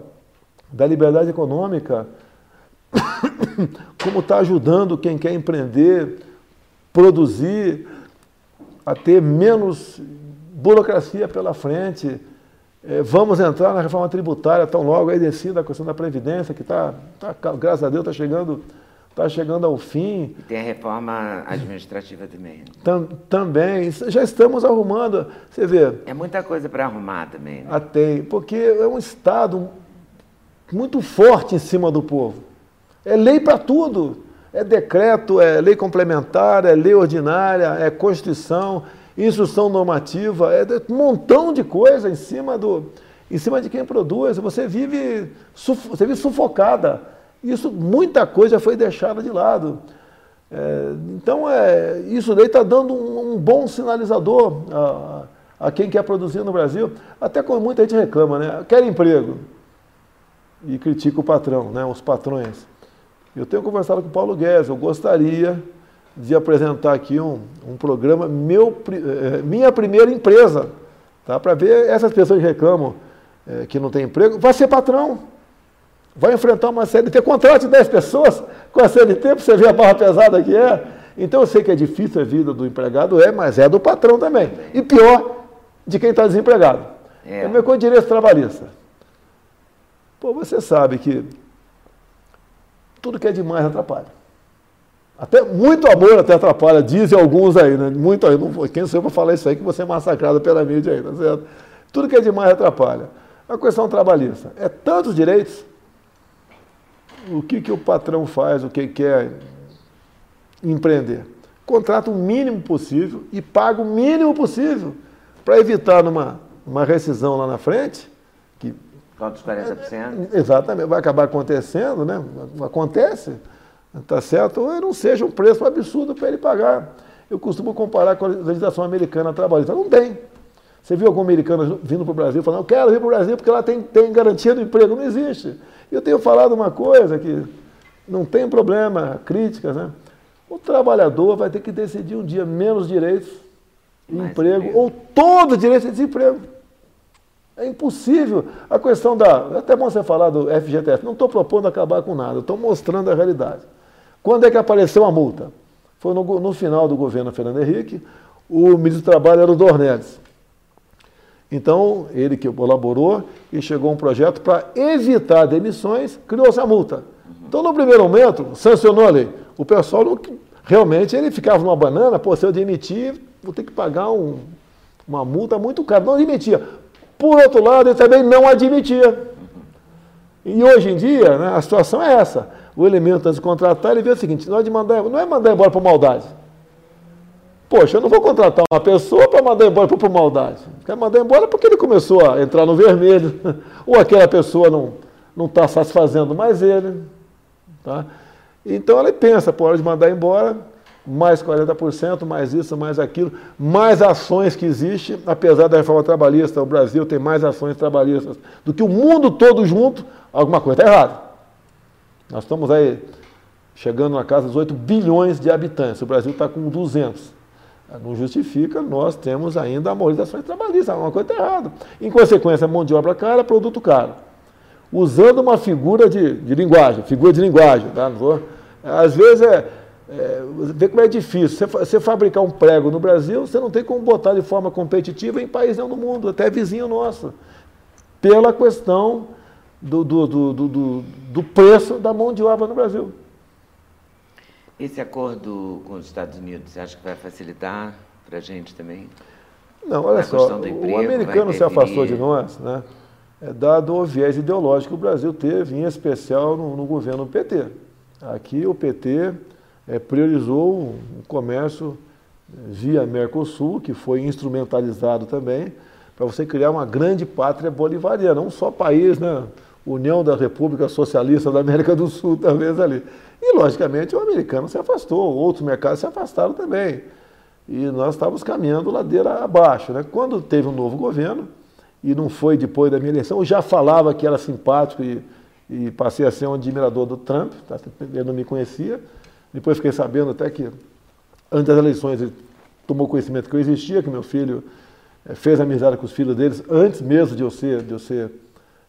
da liberdade econômica, (coughs) como está ajudando quem quer empreender, produzir, a ter menos burocracia pela frente. É, vamos entrar na reforma tributária tão logo aí decida a questão da Previdência, que está, tá, graças a Deus, está chegando, tá chegando ao fim. E tem a reforma administrativa também. Tam, também. Já estamos arrumando. Você vê. É muita coisa para arrumar também. Né? Ah, tem, porque é um Estado muito forte em cima do povo. É lei para tudo. É decreto, é lei complementar, é lei ordinária, é Constituição, instrução normativa, é um montão de coisa em cima, do, em cima de quem produz. Você vive, você vive sufocada. Isso, muita coisa foi deixada de lado. É, então, é, isso daí está dando um, um, bom sinalizador a, a, quem quer produzir no Brasil. Até quando muita gente reclama, né? Quer emprego. E critica o patrão, né? os patrões. Eu tenho conversado com o Paulo Guedes, eu gostaria de apresentar aqui um, um programa, meu, eh, minha primeira empresa, tá? para ver essas pessoas que reclamam é, que não tem emprego, vai ser patrão, vai enfrentar uma CLT, contrate 10 pessoas com a CLT para você ver a barra pesada que é. Então eu sei que é difícil a vida do empregado, é, mas é do patrão também. E pior, de quem está desempregado. É. é meu direito trabalhista. Pô, você sabe que tudo que é demais atrapalha. Até muito amor até atrapalha, dizem alguns aí, né? Muito aí, não, quem sou eu para falar isso aí que você é massacrado pela mídia aí, tá certo? Tudo que é demais atrapalha. A questão trabalhista é tantos direitos. O que, que o patrão faz, o que quer empreender? Contrata o mínimo possível e paga o mínimo possível para evitar numa uma rescisão lá na frente, que Quantos 40%? Exatamente, vai acabar acontecendo, né? Acontece, tá certo? Não seja um preço absurdo para ele pagar. Eu costumo comparar com a legislação americana trabalhista. Não tem. Você viu algum americano vindo para o Brasil falando, eu quero vir para o Brasil porque lá tem, tem garantia do emprego? Não existe. Eu tenho falado uma coisa que não tem problema, críticas, né? O trabalhador vai ter que decidir um dia menos direitos de emprego, emprego, ou todo direito de desemprego. É impossível. A questão da. É até bom você falar do FGTS. Não estou propondo acabar com nada, estou mostrando a realidade. Quando é que apareceu a multa? Foi no, no final do governo Fernando Henrique, o ministro do Trabalho era o Dornelles. Então, ele que colaborou e chegou um projeto para evitar demissões, criou essa multa. Então, no primeiro momento, sancionou a lei. O pessoal não, realmente ele ficava numa banana, pô, se eu demitir, vou ter que pagar um, uma multa muito cara. Não demitia. Por outro lado, ele também não admitia. E hoje em dia, né, a situação é essa. O elemento antes de contratar, ele vê o seguinte, não é, mandar, não é mandar embora por maldade. Poxa, eu não vou contratar uma pessoa para mandar embora por maldade. Quer mandar embora porque ele começou a entrar no vermelho, (laughs) ou aquela pessoa não está satisfazendo mais ele. Tá? Então ele pensa, pô, hora de mandar embora, mais 40%, mais isso, mais aquilo, mais ações que existem, apesar da reforma trabalhista, o Brasil tem mais ações trabalhistas do que o mundo todo junto, alguma coisa está errada. Nós estamos aí chegando na casa dos 8 bilhões de habitantes, o Brasil está com 200. Não justifica, nós temos ainda a maioria das ações trabalhistas, alguma coisa está errada. Em consequência, mão de obra cara, produto caro. Usando uma figura de, de linguagem, figura de linguagem, tá? Às vezes é é, vê como é difícil. Você, você, fabricar um prego no Brasil, você não tem como botar de forma competitiva em país nenhum do mundo, até vizinho nosso. Pela questão do, do, do, do, preço da mão de obra no Brasil. Esse acordo com os Estados Unidos, você acha que vai facilitar para a gente também? Não, olha só, emprego, o americano se afastou de nós, né? É dado o viés ideológico que o Brasil teve, em especial no, no governo PT. Aqui o PT é, priorizou o comércio via Mercosul, que foi instrumentalizado também, para você criar uma grande pátria bolivariana, um só país, né? União da República Socialista da América do Sul, (laughs) talvez ali. E, logicamente, o americano se afastou, outros mercados se afastaram também. E nós estávamos caminhando ladeira abaixo. Né? Quando teve um novo governo, e não foi depois da minha eleição. Eu já falava que era simpático e, e passei a ser um admirador do Trump, tá? ele não me conhecia. Depois fiquei sabendo até que, antes das eleições, ele tomou conhecimento que eu existia, que meu filho é, fez amizade com os filhos deles antes mesmo de eu ser, de eu ser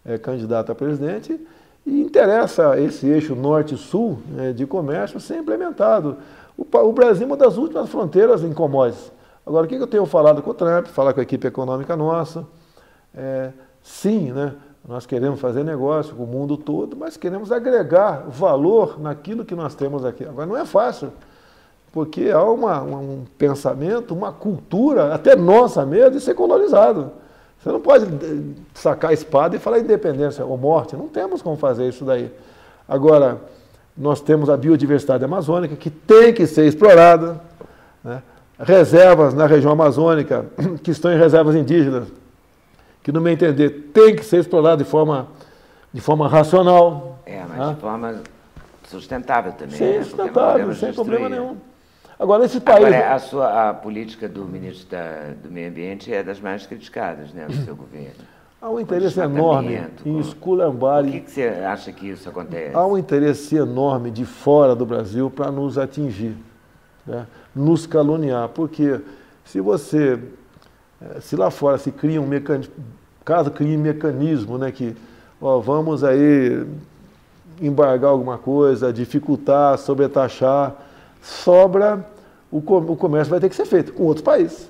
é, candidato a presidente. E interessa esse eixo norte-sul né, de comércio ser implementado. O, o, Brasil é uma das últimas fronteiras em commodities. Agora, o que eu tenho falado com o Trump, falar com a equipe econômica nossa? É, sim, né, nós queremos fazer negócio com o mundo todo, mas queremos agregar valor naquilo que nós temos aqui. Agora, não é fácil, porque há uma, um pensamento, uma cultura, até nossa mesmo, de ser colonizado. Você não pode eh, sacar a espada e falar independência ou morte. Não temos como fazer isso daí. Agora, nós temos a biodiversidade amazônica que tem que ser explorada. Né? Reservas na região amazônica, (clears throat) que estão em reservas indígenas, que, no meu entender, tem que ser explorada de forma, de forma racional. É, mas né? de forma sustentável também. Sim, né? sustentável, sem problema nenhum. Agora, esse país. Agora, a, sua, a política do ministro da, do Meio Ambiente é das mais criticadas né, do seu (clears throat) governo. Há um interesse enorme em esculambar. Por que, que, você acha que isso acontece? Há um interesse enorme de fora do Brasil para nos atingir, né? nos caluniar. Porque se você. Eh, se lá fora se cria um mecanismo. Caso crie um mecanismo, né, que ó, vamos aí embargar alguma coisa, dificultar, sobretaxar sobra, o, comércio vai ter que ser feito com outros países.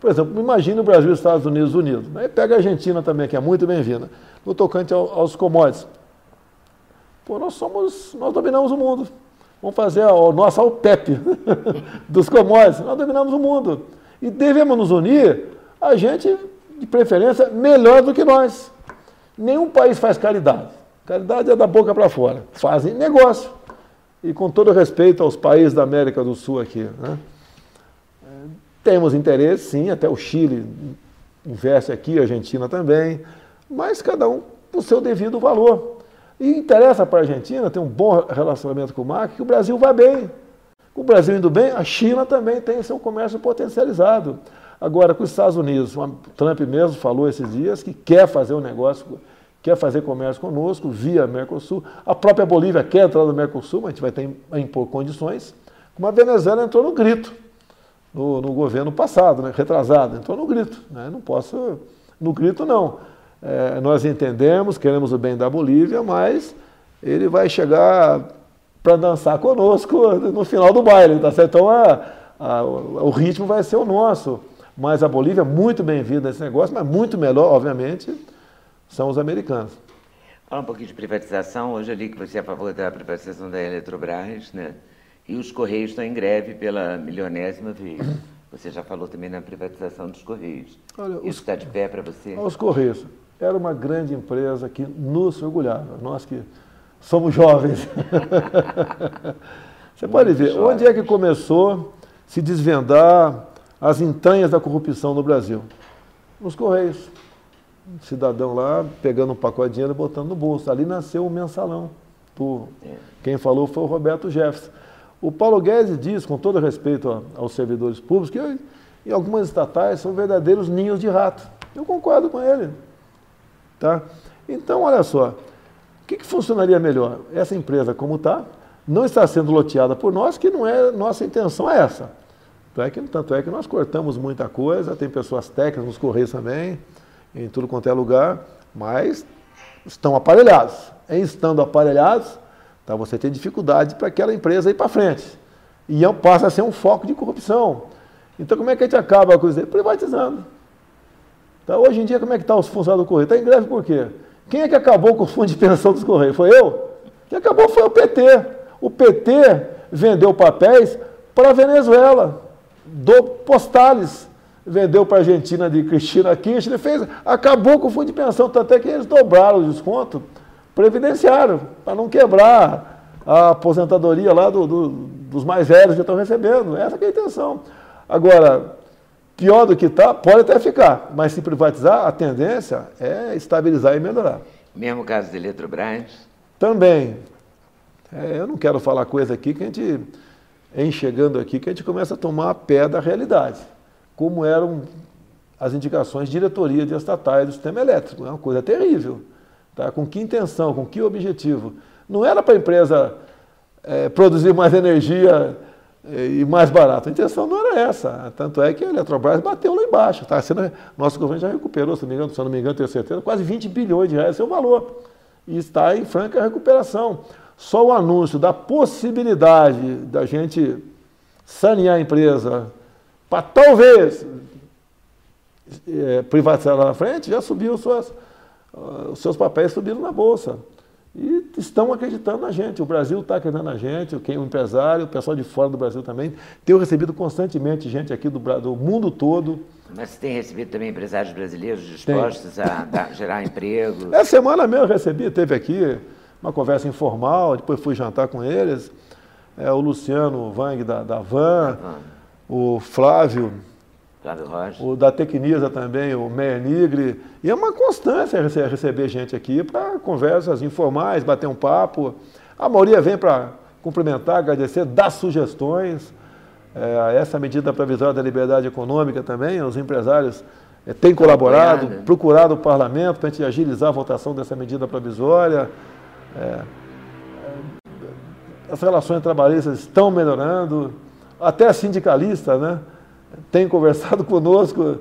Por exemplo, imagine o Brasil e os Estados Unidos unidos. Aí pega a Argentina também, que é muito bem-vinda. No tocante ao, aos commodities. Pô, nós somos, nós dominamos o mundo. Vamos fazer a, a nossa OPEP dos commodities. Nós dominamos o mundo. E devemos nos unir, a gente, de preferência, melhor do que nós. Nenhum país faz caridade. Caridade é da boca para fora. Fazem negócio e com todo respeito aos países da América do Sul aqui, né? temos interesse, sim, até o Chile investe aqui, a Argentina também, mas cada um o seu devido valor. E interessa para a Argentina ter um bom relacionamento com o MAC, que o Brasil vai bem. O Brasil indo bem, a China também tem seu comércio potencializado. Agora, com os Estados Unidos, o Trump mesmo falou esses dias que quer fazer um negócio quer fazer comércio conosco via Mercosul. A própria Bolívia quer entrar no Mercosul, mas a gente vai ter que impor condições. Como a Venezuela entrou no grito, no, no governo passado, né, retrasado, entrou no grito. Né, não posso, no grito não. É, nós entendemos, queremos o bem da Bolívia, mas ele vai chegar para dançar conosco no final do baile, tá certo? Então a, a, o ritmo vai ser o nosso. Mas a Bolívia é muito bem-vinda nesse negócio, mas muito melhor, obviamente, são os americanos. Fala um pouquinho de privatização. Hoje eu li que você é a favor da privatização da Eletrobras, né? E os Correios estão em greve pela milionésima vez. Você já falou também na privatização dos Correios. Olha, Isso está de pé para você? Os Correios. Era uma grande empresa que nos orgulhava. Nós que somos jovens. (laughs) você Muito pode ver, jovens. onde é que começou se desvendar as entranhas da corrupção no Brasil? Nos Correios cidadão lá pegando um pacote de dinheiro e botando no bolso. Ali nasceu o mensalão. Por, é. Quem falou foi o Roberto Jefferson. O Paulo Guedes diz, com todo respeito aos servidores públicos, que em algumas estatais são verdadeiros ninhos de rato. Eu concordo com ele. Tá? Então, olha só, o que, que funcionaria melhor? Essa empresa, como está, não está sendo loteada por nós, que não é nossa intenção é essa. Tanto é que, tanto é que nós cortamos muita coisa, tem pessoas técnicas nos Correios também, em tudo quanto é lugar, mas estão aparelhados. Em estando aparelhados, tá, você tem dificuldade para aquela empresa ir para frente. E é passa a ser um foco de corrupção. Então, como é que a gente acaba com isso? Privatizando. Tá, hoje em dia, como é que está os funcionários do Correio? Está em greve por quê? Quem é que acabou com o fundo de pensão dos Correios? Foi eu? Quem acabou foi o PT. O PT vendeu papéis para a Venezuela, do Postales vendeu para a Argentina de Cristina Kirchner, fez, acabou com o fundo de pensão, tanto é que eles dobraram o desconto, previdenciário, para não quebrar a aposentadoria lá do, do, dos mais velhos que estão recebendo. Essa é a intenção. Agora, pior do que está, pode até ficar, mas se privatizar, a tendência é estabilizar e melhorar. Mesmo caso de Eletrobras? Também. É, eu não quero falar coisa aqui que a gente, em chegando aqui, que a gente começa a tomar pé da realidade como eram as indicações de diretoria de estatais do sistema elétrico. É uma coisa terrível. Tá? Com que intenção, com que objetivo? Não era para a empresa é, produzir mais energia é, e mais barato. A intenção não era essa. Tanto é que a Eletrobras bateu lá embaixo. Tá? Sendo, nosso governo já recuperou, se não me engano, se não me engano, tenho certeza, quase 20 bilhões de reais seu valor. E está em franca recuperação. Só o anúncio da possibilidade da gente sanear a empresa para talvez é, privatizar lá na frente, já subiu suas, uh, os seus papéis subiram na Bolsa. E estão acreditando na gente. O Brasil está acreditando na gente, o empresário, o pessoal de fora do Brasil também. Tenho recebido constantemente gente aqui do, do mundo todo. Mas você tem recebido também empresários brasileiros dispostos a dar, gerar emprego? (laughs) Essa semana mesmo eu recebi, teve aqui uma conversa informal, depois fui jantar com eles. É, o Luciano Vang da, da Van, ah. O Flávio o da Tecnisa também, o Meia Nigre. E é uma constância receber gente aqui para conversas informais, bater um papo. A maioria vem para cumprimentar, agradecer, dar sugestões. É, essa medida provisória da liberdade econômica também, os empresários é, têm colaborado, procurado o parlamento para a gente agilizar a votação dessa medida provisória. É, é, as relações trabalhistas estão melhorando, até sindicalistas, né? tem conversado (laughs) conosco,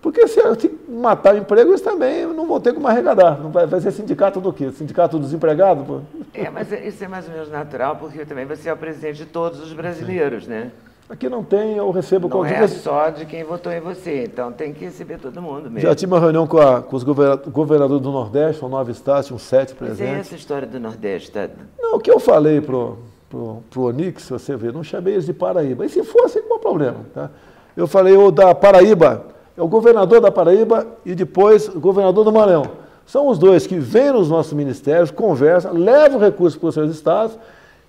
porque se, matar o emprego, eles também não vão ter como arrecadar. Não vai, vai ser sindicato do quê? Sindicato dos empregados? Pô? É, mas isso é mais ou menos natural, porque também você é o presidente de todos os brasileiros, né? Aqui não tem, eu recebo... Não é só de quem votou em você, então tem que receber todo mundo mesmo. Já tive uma reunião com, a, com os governadores do Nordeste, são nove estados, tinham sete presentes. Mas é essa história do Nordeste? Tá... Não, o que eu falei pro, pro, pro Onix, você vê, não chamei eles de Paraíba. E se fosse, qual o problema, tá? Eu falei o da Paraíba, é o governador da Paraíba e depois o governador do Maranhão. São os dois que vêm nos nossos ministérios, conversam, levam recursos para os seus estados,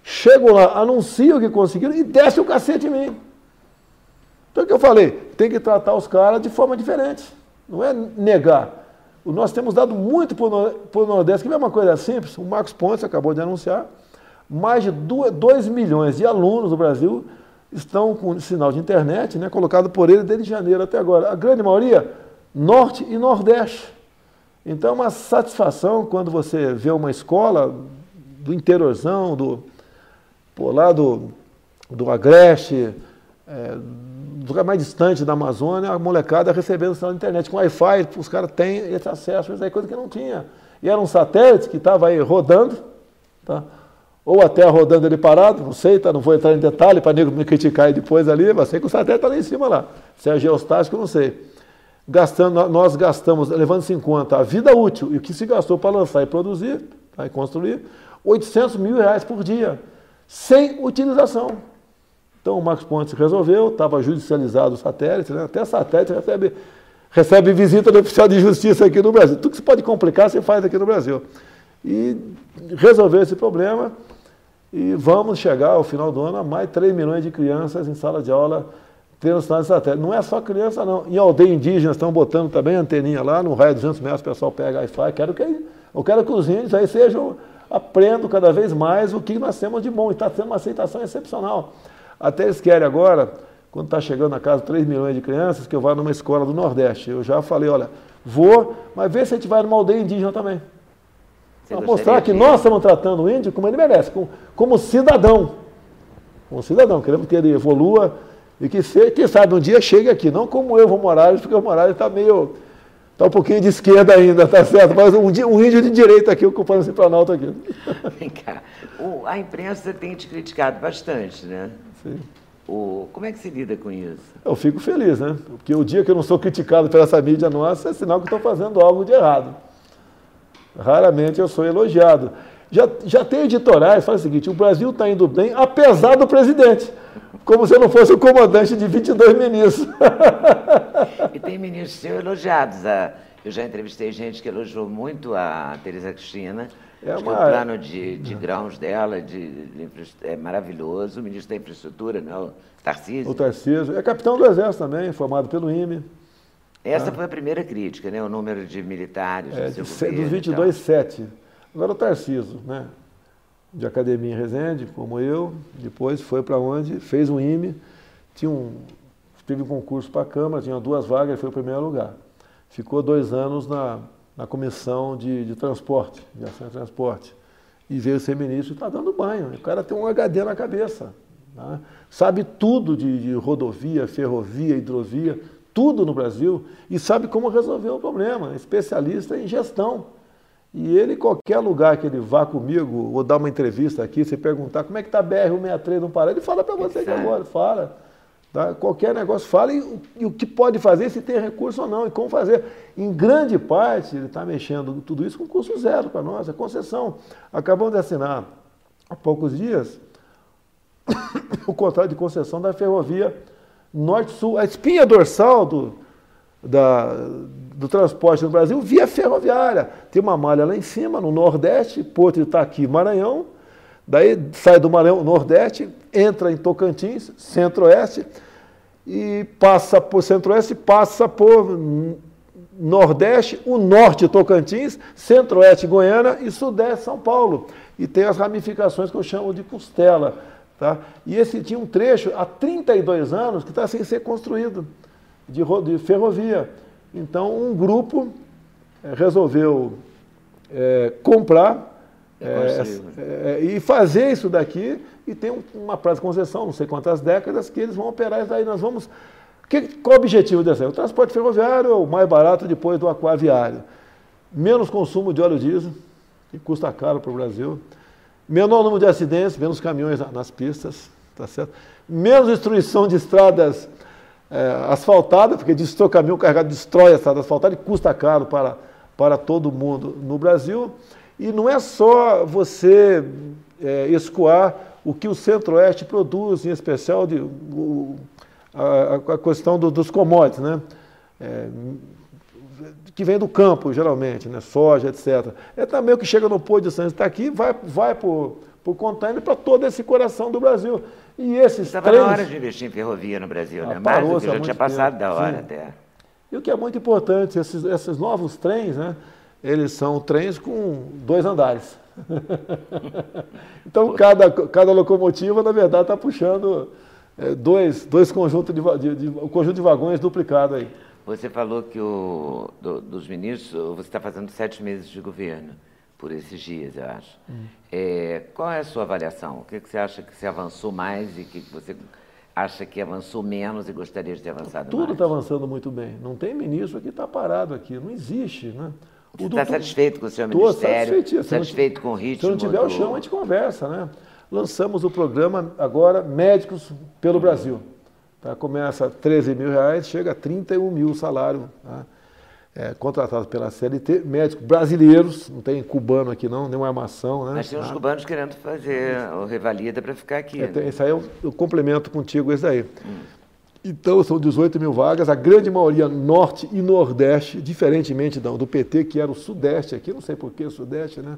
chegam lá, anunciam o que conseguiram e descem o cacete em mim. Então o que eu falei? Tem que tratar os caras de forma diferente. Não é negar. Nós temos dado muito para o Nordeste, que é uma coisa simples. O Marcos Pontes acabou de anunciar. Mais de 2 milhões de alunos do Brasil estão com sinal de internet, né, colocado por ele desde janeiro até agora. A grande maioria, norte e nordeste. Então é uma satisfação quando você vê uma escola do interiorzão, do, por lá do, do Agreste, é, do lugar mais distante da Amazônia, a molecada recebendo sinal de internet. Com Wi-Fi, os caras têm esse acesso, isso é coisa que não tinha. E era um satélite que estava aí rodando, tá? Ou até rodando ele parado, não sei, tá? não vou entrar em detalhe para nego me criticar aí depois ali, mas sei que o satélite está lá em cima lá. Se é geostático, não sei. Gastando, nós gastamos, levando-se em conta a vida útil e o que se gastou para lançar e produzir, tá? e construir, 800 mil reais por dia, sem utilização. Então o Marcos Pontes resolveu, estava judicializado o satélite, né? até satélite recebe, recebe visita do oficial de justiça aqui no Brasil. Tudo que se pode complicar, você faz aqui no Brasil. E resolver esse problema, e vamos chegar ao final do ano a mais 3 milhões de crianças em sala de aula tendo de satélite. Não é só criança, não. Em aldeia indígena estão botando também anteninha lá, no raio de 200 metros o pessoal pega Wi-Fi. Quero que, eu quero que os índios aí sejam, aprendam cada vez mais o que nós temos de bom. Está tendo uma aceitação excepcional. Até eles querem agora, quando está chegando na casa 3 milhões de crianças, que eu vá numa escola do Nordeste. Eu já falei, olha, vou, mas vê se a gente vai numa aldeia indígena também. Para mostrar que nós estamos tratando o índio como ele merece, como, como cidadão. Como cidadão, queremos que ele evolua e que, se, quem sabe um dia chegue aqui, não como eu, Evo Morales, porque o Morales está meio. Está um pouquinho de esquerda ainda, tá certo? Mas um, um índio de direita aqui ocupando esse planalto aqui. (laughs) Vem cá. O, a imprensa tem te criticado bastante, né? Sim. O, como é que se lida com isso? Eu fico feliz, né? Porque o dia que eu não sou criticado pela essa mídia nossa é sinal que estou fazendo algo de errado. Raramente eu sou elogiado. Já, já tem editoriais, faz o seguinte, o Brasil está indo bem, apesar do presidente. Como se eu não fosse o comandante de 22 ministros. E tem ministros são elogiados. Ah, eu já entrevistei gente que elogiou muito a Teresa Cristina. É uma... O plano de, de grãos dela de, de, é maravilhoso. O ministro da Infraestrutura, né, o Tarcísio. O Tarcísio. É capitão do Exército também, formado pelo IME. Essa ah. foi a primeira crítica, né? o número de militares. É, do de, dos 22, 7. Agora o Tarciso, né? de Academia em Resende, como eu, depois foi para onde? Fez um IME, tinha um teve um concurso para a Câmara, tinha duas vagas, foi o primeiro lugar. Ficou dois anos na, na comissão de, de transporte, de ação de transporte. E veio ser ministro e está dando banho. O cara tem um HD na cabeça. Né? Sabe tudo de, de rodovia, ferrovia, hidrovia, tudo no Brasil e sabe como resolver o problema. Especialista em gestão. E ele, qualquer lugar que ele vá comigo, ou dar uma entrevista aqui, você perguntar como é que está a BR-163 no Pará, ele fala para você que agora, fala. Tá? Qualquer negócio, fala e, e, o que pode fazer, se tem recurso ou não, e como fazer. Em grande parte, ele está mexendo tudo isso com custo zero para nós, é concessão. Acabamos de assinar há poucos dias (coughs) o contrato de concessão da ferrovia Norte-Sul, a espinha dorsal do, da, do transporte no Brasil via ferroviária. Tem uma malha lá em cima, no Nordeste, Porto de Itaqui, Maranhão. Daí sai do Maranhão, Nordeste, entra em Tocantins, Centro-Oeste, e passa por Centro-Oeste, passa por Nordeste, o Norte Tocantins, Centro-Oeste Goiânia e Sudeste São Paulo. E tem as ramificações que eu chamo de costela. Tá? E esse tinha um trecho há 32 anos que está sem ser construído, de, de ferrovia. Então, um grupo é, resolveu é, comprar é, é, e fazer isso daqui e tem uma prazo de concessão, não sei quantas décadas, que eles vão operar isso daí. Nós vamos. Que, qual o objetivo dessa? O transporte ferroviário é o mais barato depois do aquaviário. Menos consumo de óleo diesel, que custa caro para o Brasil. Menor número de acidentes, menos caminhões nas pistas, tá certo? Menos destruição de estradas é, asfaltada, porque destrói caminhão carregado, destrói a estrada asfaltada e custa caro para, para todo mundo no Brasil. E não é só você é, escoar o que o Centro-Oeste produz, em especial de, o, a, a, questão do, dos commodities, né? É, que vem do campo, geralmente, né? soja, etc. É também o que chega no Porto de Santos, está aqui, vai, vai para o container para todo esse coração do Brasil. E esses Estava trens... na hora de investir em ferrovia no Brasil, né? Ah, Mais do que já tinha passado da hora Sim. até. E o que é muito importante, esses, esses novos trens, né? Eles são trens com dois andares. (laughs) então, cada, cada locomotiva, na verdade, está puxando é, dois, dois conjuntos de, de, de, um conjunto de vagões duplicado aí. Você falou que o, do, dos ministros, você está fazendo sete meses de governo por esses dias, eu acho. Hum. É, qual é a sua avaliação? O que, que você acha que se avançou mais e que você acha que avançou menos e gostaria de ter avançado Tudo mais? Tudo está avançando muito bem. Não tem ministro que está parado aqui. Não existe, né? Você está satisfeito com o seu ministério? Satisfeito com o ritmo? Se não tiver do... o chão, a gente conversa, né? Lançamos o programa agora Médicos pelo Brasil. Tá? Começa a 13 mil reais, chega a 31 mil salário. Tá? é, contratados pela CLT, médicos brasileiros, não tem cubano aqui não, nenhuma armação. Né? Mas tem uns ah. cubanos querendo fazer o revalida para ficar aqui. É, né? Isso aí eu, eu, complemento contigo esse aí. Hum. Então, são 18 mil vagas, a grande maioria norte e nordeste, diferentemente do, do PT, que era o sudeste aqui, não sei por que o sudeste, né?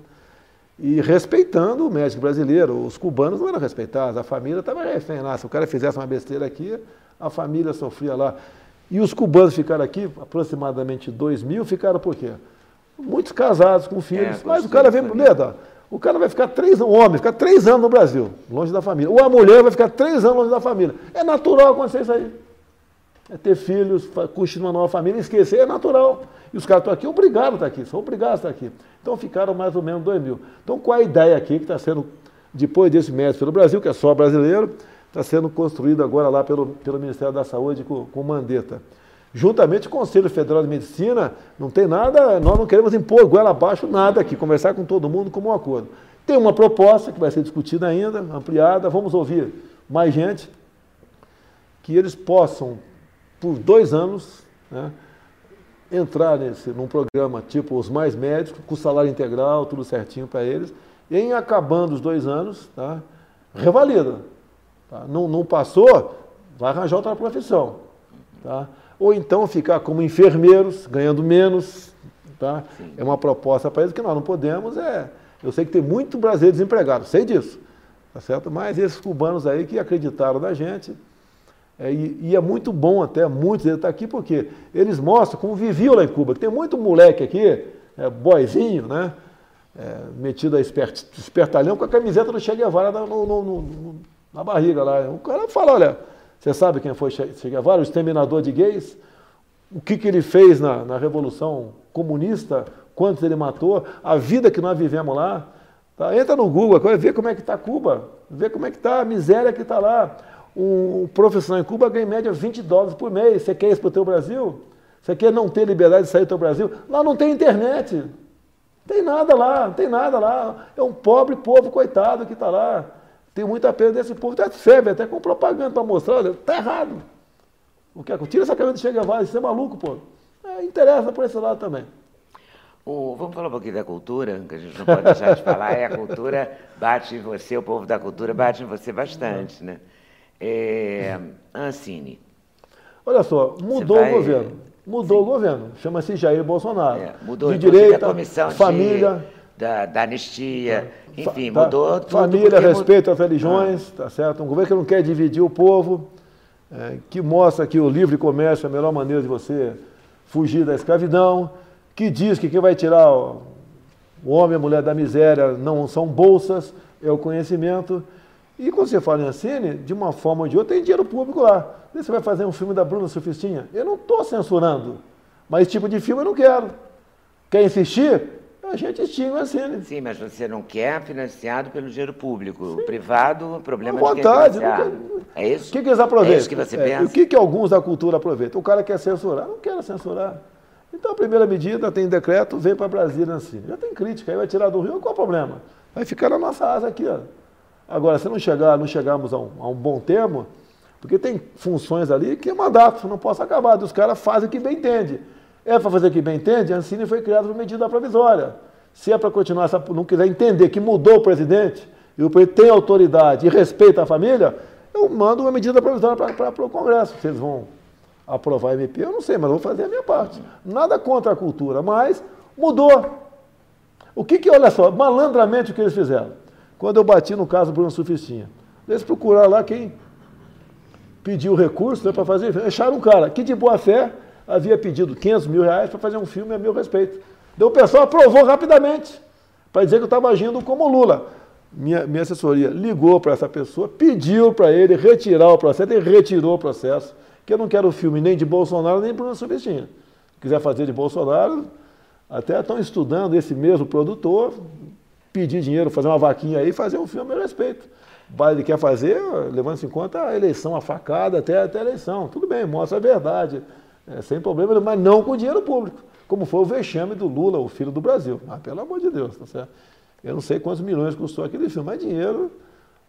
E respeitando o médico brasileiro. Os cubanos não eram respeitados, a família estava refém lá. Se o cara fizesse uma besteira aqui, a família sofria lá. E os cubanos ficaram aqui, aproximadamente 2 mil, ficaram por quê? Muitos casados com filhos. É, mas o cara vem medo. O cara vai ficar três anos, o homem ficar três anos no Brasil, longe da família. Ou a mulher vai ficar três anos longe da família. É natural acontecer isso aí. É ter filhos, construir uma nova família, esquecer, é natural. E os caras estão aqui obrigados a estar aqui, são obrigados a estar aqui. Então ficaram mais ou menos 2 mil. Então qual é a ideia aqui que está sendo, depois desse médico pelo Brasil, que é só brasileiro, está sendo construído agora lá pelo, pelo Ministério da Saúde com, com Mandetta. Juntamente com o Conselho Federal de Medicina, não tem nada, nós não queremos impor goela abaixo nada aqui, conversar com todo mundo como um acordo. Tem uma proposta que vai ser discutida ainda, ampliada, vamos ouvir mais gente, que eles possam, por dois anos, né, entrar nesse, num programa tipo os mais médicos, com salário integral, tudo certinho para eles, e em acabando os dois anos, tá, revalida. Tá? Não, não passou, vai arranjar outra profissão. Tá? Ou então ficar como enfermeiros, ganhando menos. Tá? É uma proposta para eles que nós não podemos. É, eu sei que tem muito brasileiro desempregado, sei disso. Tá certo? Mas esses cubanos aí que acreditaram na gente. É, e, e, é muito bom até, muitos deles estão tá aqui porque eles mostram como viviam lá em Cuba. Tem muito moleque aqui, é, boizinho, né? É, metido a espert, espertalhão com a camiseta do Che Guevara no, no, no, na barriga lá. O cara fala, olha, Você sabe quem foi Che Guevara, o exterminador de gays? O que, que ele fez na, na Revolução Comunista? Quantos ele matou? A vida que nós vivemos lá. Tá? Entra no Google, vê como é que está Cuba, vê como é que está a miséria que está lá. Um profissional em Cuba ganha em média 20 dólares por mês. Você quer isso para o teu Brasil? Você quer não ter liberdade de sair do teu Brasil? Lá não tem internet. Tem nada lá, não tem nada lá. É um pobre povo coitado que está lá. Tem muita pena desse povo, até serve até com propaganda para mostrar, está errado. O que é? Tira essa camisa de Che Guevara, isso é maluco, pô. É, interessa por esse lado também. O, vamos falar um pouquinho da cultura, que a gente não pode deixar de falar. É, a cultura bate em você, o povo da cultura bate em você bastante, né? É, Ancine. Olha só, mudou vai... o governo. Mudou Sim. o governo. Chama-se Jair Bolsonaro. É, mudou de direita, comissão família. De da, da anistia, enfim, tá, mudou tudo. Família, respeito às religiões, ah. tá certo? Um governo que não quer dividir o povo, é, que mostra que o livre comércio é a melhor maneira de você fugir da escravidão, que diz que quem vai tirar o, o homem e a mulher da miséria não são bolsas, é o conhecimento. E quando você fala em Ancine, de uma forma ou de outra, tem dinheiro público lá. Você vai fazer um filme da Bruna Sufistinha? Eu não estou censurando, mas esse tipo de filme eu não quero. Quer insistir? a gente extingue assim, né? Sim, mas você não quer financiado pelo dinheiro público. Sim. O privado, o problema é de vontade, quer É isso? O que, que eles aproveitam? É isso que você é, pensa? O que, que alguns da cultura aproveitam? O cara quer censurar. Não quer censurar. Então, a primeira medida, tem decreto, vem para Brasília assim. Já tem crítica, aí vai tirar do Rio, qual o problema? Vai ficar na nossa asa aqui, ó. Agora, se não chegar, não chegarmos a um, a um bom termo, porque tem funções ali que é mandato, não posso acabar. Os caras fazem o que bem entende. É para fazer o que bem entende, a Ancine foi criada por medida provisória. Se é para continuar, não quiser entender que mudou o presidente, e o presidente tem autoridade e respeita a família, eu mando uma medida provisória para o Congresso. Eles vão aprovar a MP, eu não sei, mas vou fazer a minha parte. Nada contra a cultura, mas mudou. O que que, olha só, malandramente o que eles fizeram? Quando eu bati no caso Bruno Sufistinha, eles procuraram lá quem pediu recurso né, para fazer, acharam um cara que de boa fé havia pedido 500 mil reais para fazer um filme a meu respeito. Então o pessoal aprovou rapidamente, para dizer que eu estava agindo como Lula. Minha, minha assessoria ligou para essa pessoa, pediu para ele retirar o processo, ele retirou o processo, que eu não quero filme nem de Bolsonaro, nem Bruno Subestinha. Quiser fazer de Bolsonaro, até estão estudando esse mesmo produtor, pedir dinheiro, fazer uma vaquinha aí e fazer um filme a respeito. Ele quer fazer, levando-se em conta a eleição, a facada até, até a eleição. Tudo bem, mostra a verdade, é, sem problema, mas não com dinheiro público como foi o vexame do Lula, o filho do Brasil. Ah, pelo amor de Deus, tá certo? Eu não sei quantos milhões custou aquele filme, mas dinheiro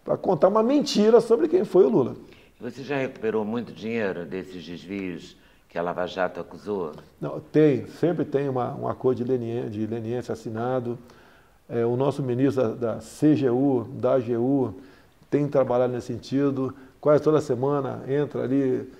para contar uma mentira sobre quem foi o Lula. Você já recuperou muito dinheiro desses desvios que a Lava Jato acusou? Não, tem, sempre tem uma, um acordo de leniência, de leniência assinado. É, o nosso ministro da, da CGU, da AGU, tem trabalhado nesse sentido. Quase toda semana entra ali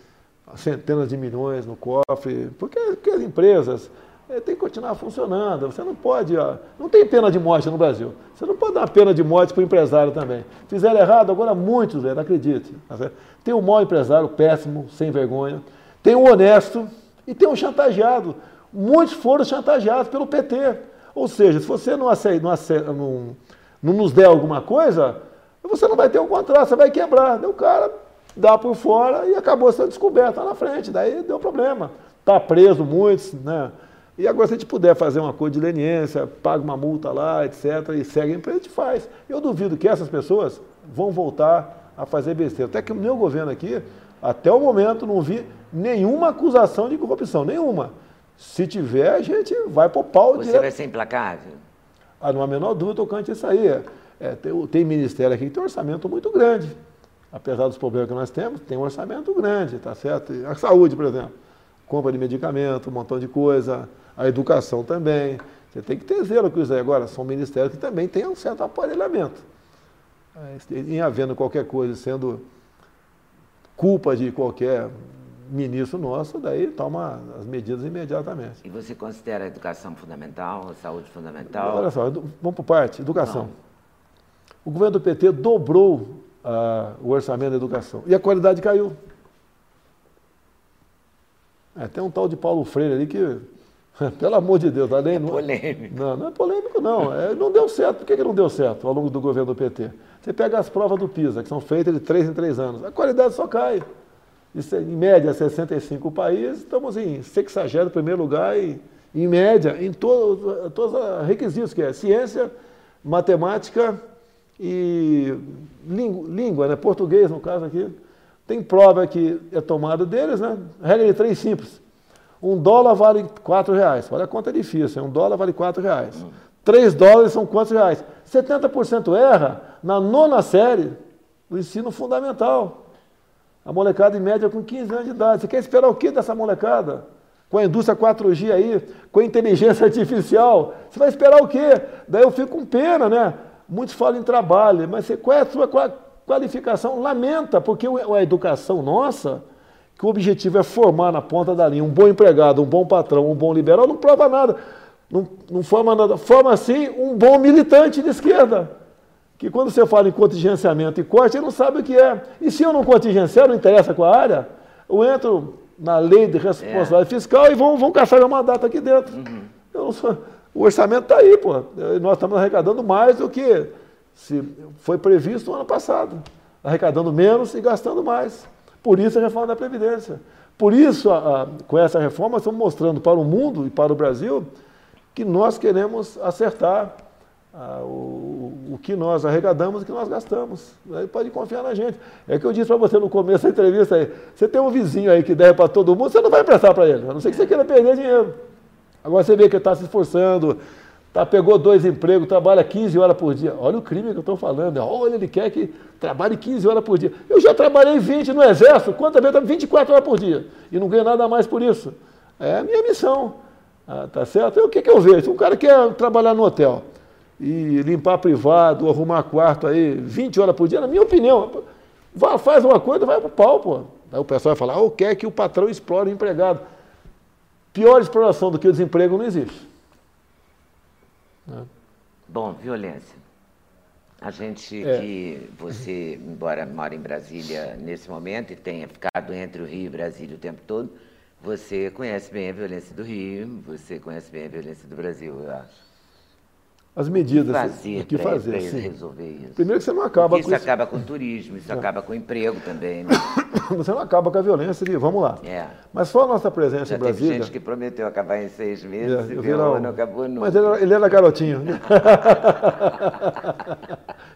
centenas de milhões no cofre, porque, porque as empresas é, tem que continuar funcionando. Você não pode. Ó, não tem pena de morte no Brasil. Você não pode dar pena de morte para o empresário também. Fizeram errado, agora muitos, velho, acredite. Tá tem um mau empresário, péssimo, sem vergonha. Tem um honesto e tem um chantageado. Muitos foram chantageados pelo PT. Ou seja, se você não, aceita, não, aceita, não, não nos der alguma coisa, você não vai ter um contrato, você vai quebrar. O cara dá por fora e acabou sendo descoberto lá na frente. Daí deu problema. Está preso muitos, né? E agora, se a gente puder fazer uma coisa de leniência, paga uma multa lá, etc., e segue a empresa, a gente faz. Eu duvido que essas pessoas vão voltar a fazer besteira. Até que o meu governo aqui, até o momento, não vi nenhuma acusação de corrupção, nenhuma. Se tiver, a gente vai pro pau Você direto. vai ser implacável? Ah, não há menor dúvida tocante isso aí. É, tem, tem ministério aqui que tem um orçamento muito grande. Apesar dos problemas que nós temos, tem um orçamento grande, tá certo? A saúde, por exemplo, compra de medicamento, um montão de coisa a educação também. Você tem que ter zelo com isso aí. Agora, são ministérios que também têm um certo aparelhamento. Em havendo qualquer coisa sendo culpa de qualquer ministro nosso, daí toma as medidas imediatamente. E você considera a educação fundamental, a saúde fundamental? Olha só, vamos por parte, educação. Não. O governo do PT dobrou uh, o orçamento da educação e a qualidade caiu. É, tem um tal de Paulo Freire ali que (laughs) Pelo amor de Deus, além. É polêmico. Não, não é polêmico, não. É, não deu certo. Por que, que não deu certo ao longo do governo do PT? Você pega as provas do PISA, que são feitas de três em três anos. A qualidade só cai. Em média 65 países, estamos em 61 primeiro lugar e, em média, em to, todos os requisitos, que é ciência, matemática e língua, né? português no caso aqui. Tem prova que é tomada deles, né? Regra de três simples. Um dólar vale quatro reais. Olha a conta difícil, um dólar vale quatro reais. Três dólares são quantos reais? 70% erra na nona série do ensino fundamental. A molecada em média com 15 anos de idade. Você quer esperar o que dessa molecada? Com a indústria 4G aí, com a inteligência (laughs) artificial. Você vai esperar o quê? Daí eu fico com pena, né? Muitos falam em trabalho, mas você, qual é a sua qualificação? Lamenta, porque a educação nossa, que o objetivo é formar na ponta da linha um bom empregado, um bom patrão, um bom liberal, não prova nada. Não, não forma nada. Forma, sim, um bom militante de esquerda que quando você fala em contingenciamento e corte, ele não sabe o que é. E se eu não contingenciar, não interessa com a área, eu entro na lei de responsabilidade é. fiscal e vão, vão caçar uma data aqui dentro. Uhum. Sou, o orçamento está aí, pô. Nós estamos arrecadando mais do que se foi previsto no ano passado. Arrecadando menos e gastando mais. Por isso a reforma da Previdência. Por isso, a, a, com essa reforma, estamos mostrando para o mundo e para o Brasil que nós queremos acertar ah, o, o, que nós arrecadamos e o que nós gastamos. Aí pode confiar na gente. É que eu disse para você no começo da entrevista aí, você tem um vizinho aí que deve para todo mundo, você não vai emprestar para ele, a não ser que você queira perder dinheiro. Agora você vê que está se esforçando, tá, pegou dois empregos, trabalha 15 horas por dia. Olha o crime que eu estou falando. Olha, ele quer que trabalhe 15 horas por dia. Eu já trabalhei 20 no exército, quantas vezes? 24 horas por dia. E não ganho nada mais por isso. É a minha missão. Ah, tá certo? E o que, que eu vejo? Um cara quer trabalhar no hotel e limpar privado, arrumar quarto aí 20 horas por dia, na minha opinião, vá, faz uma coisa, vai pro pau, pô. Aí o pessoal vai falar, ou oh, quer que o patrão explore o empregado. Pior exploração do que o desemprego não existe. Né? Bom, violência. A gente é. que você, embora mora em Brasília nesse momento e tenha ficado entre o Rio e Brasília o tempo todo, você conhece bem a violência do Rio, você conhece bem a violência do Brasil, eu acho as medidas. Fazer, o que fazer, pra sim. resolver isso. Primeiro que você não acaba Porque com isso. Isso acaba com o turismo, isso é. acaba com o emprego também. Né? (coughs) Você não acaba com a violência de vamos lá. É. Mas só a nossa presença Já em Brasília. Tem gente que prometeu acabar em seis meses é, e viu, um... não acabou nunca. Mas ele era, ele era garotinho. (laughs)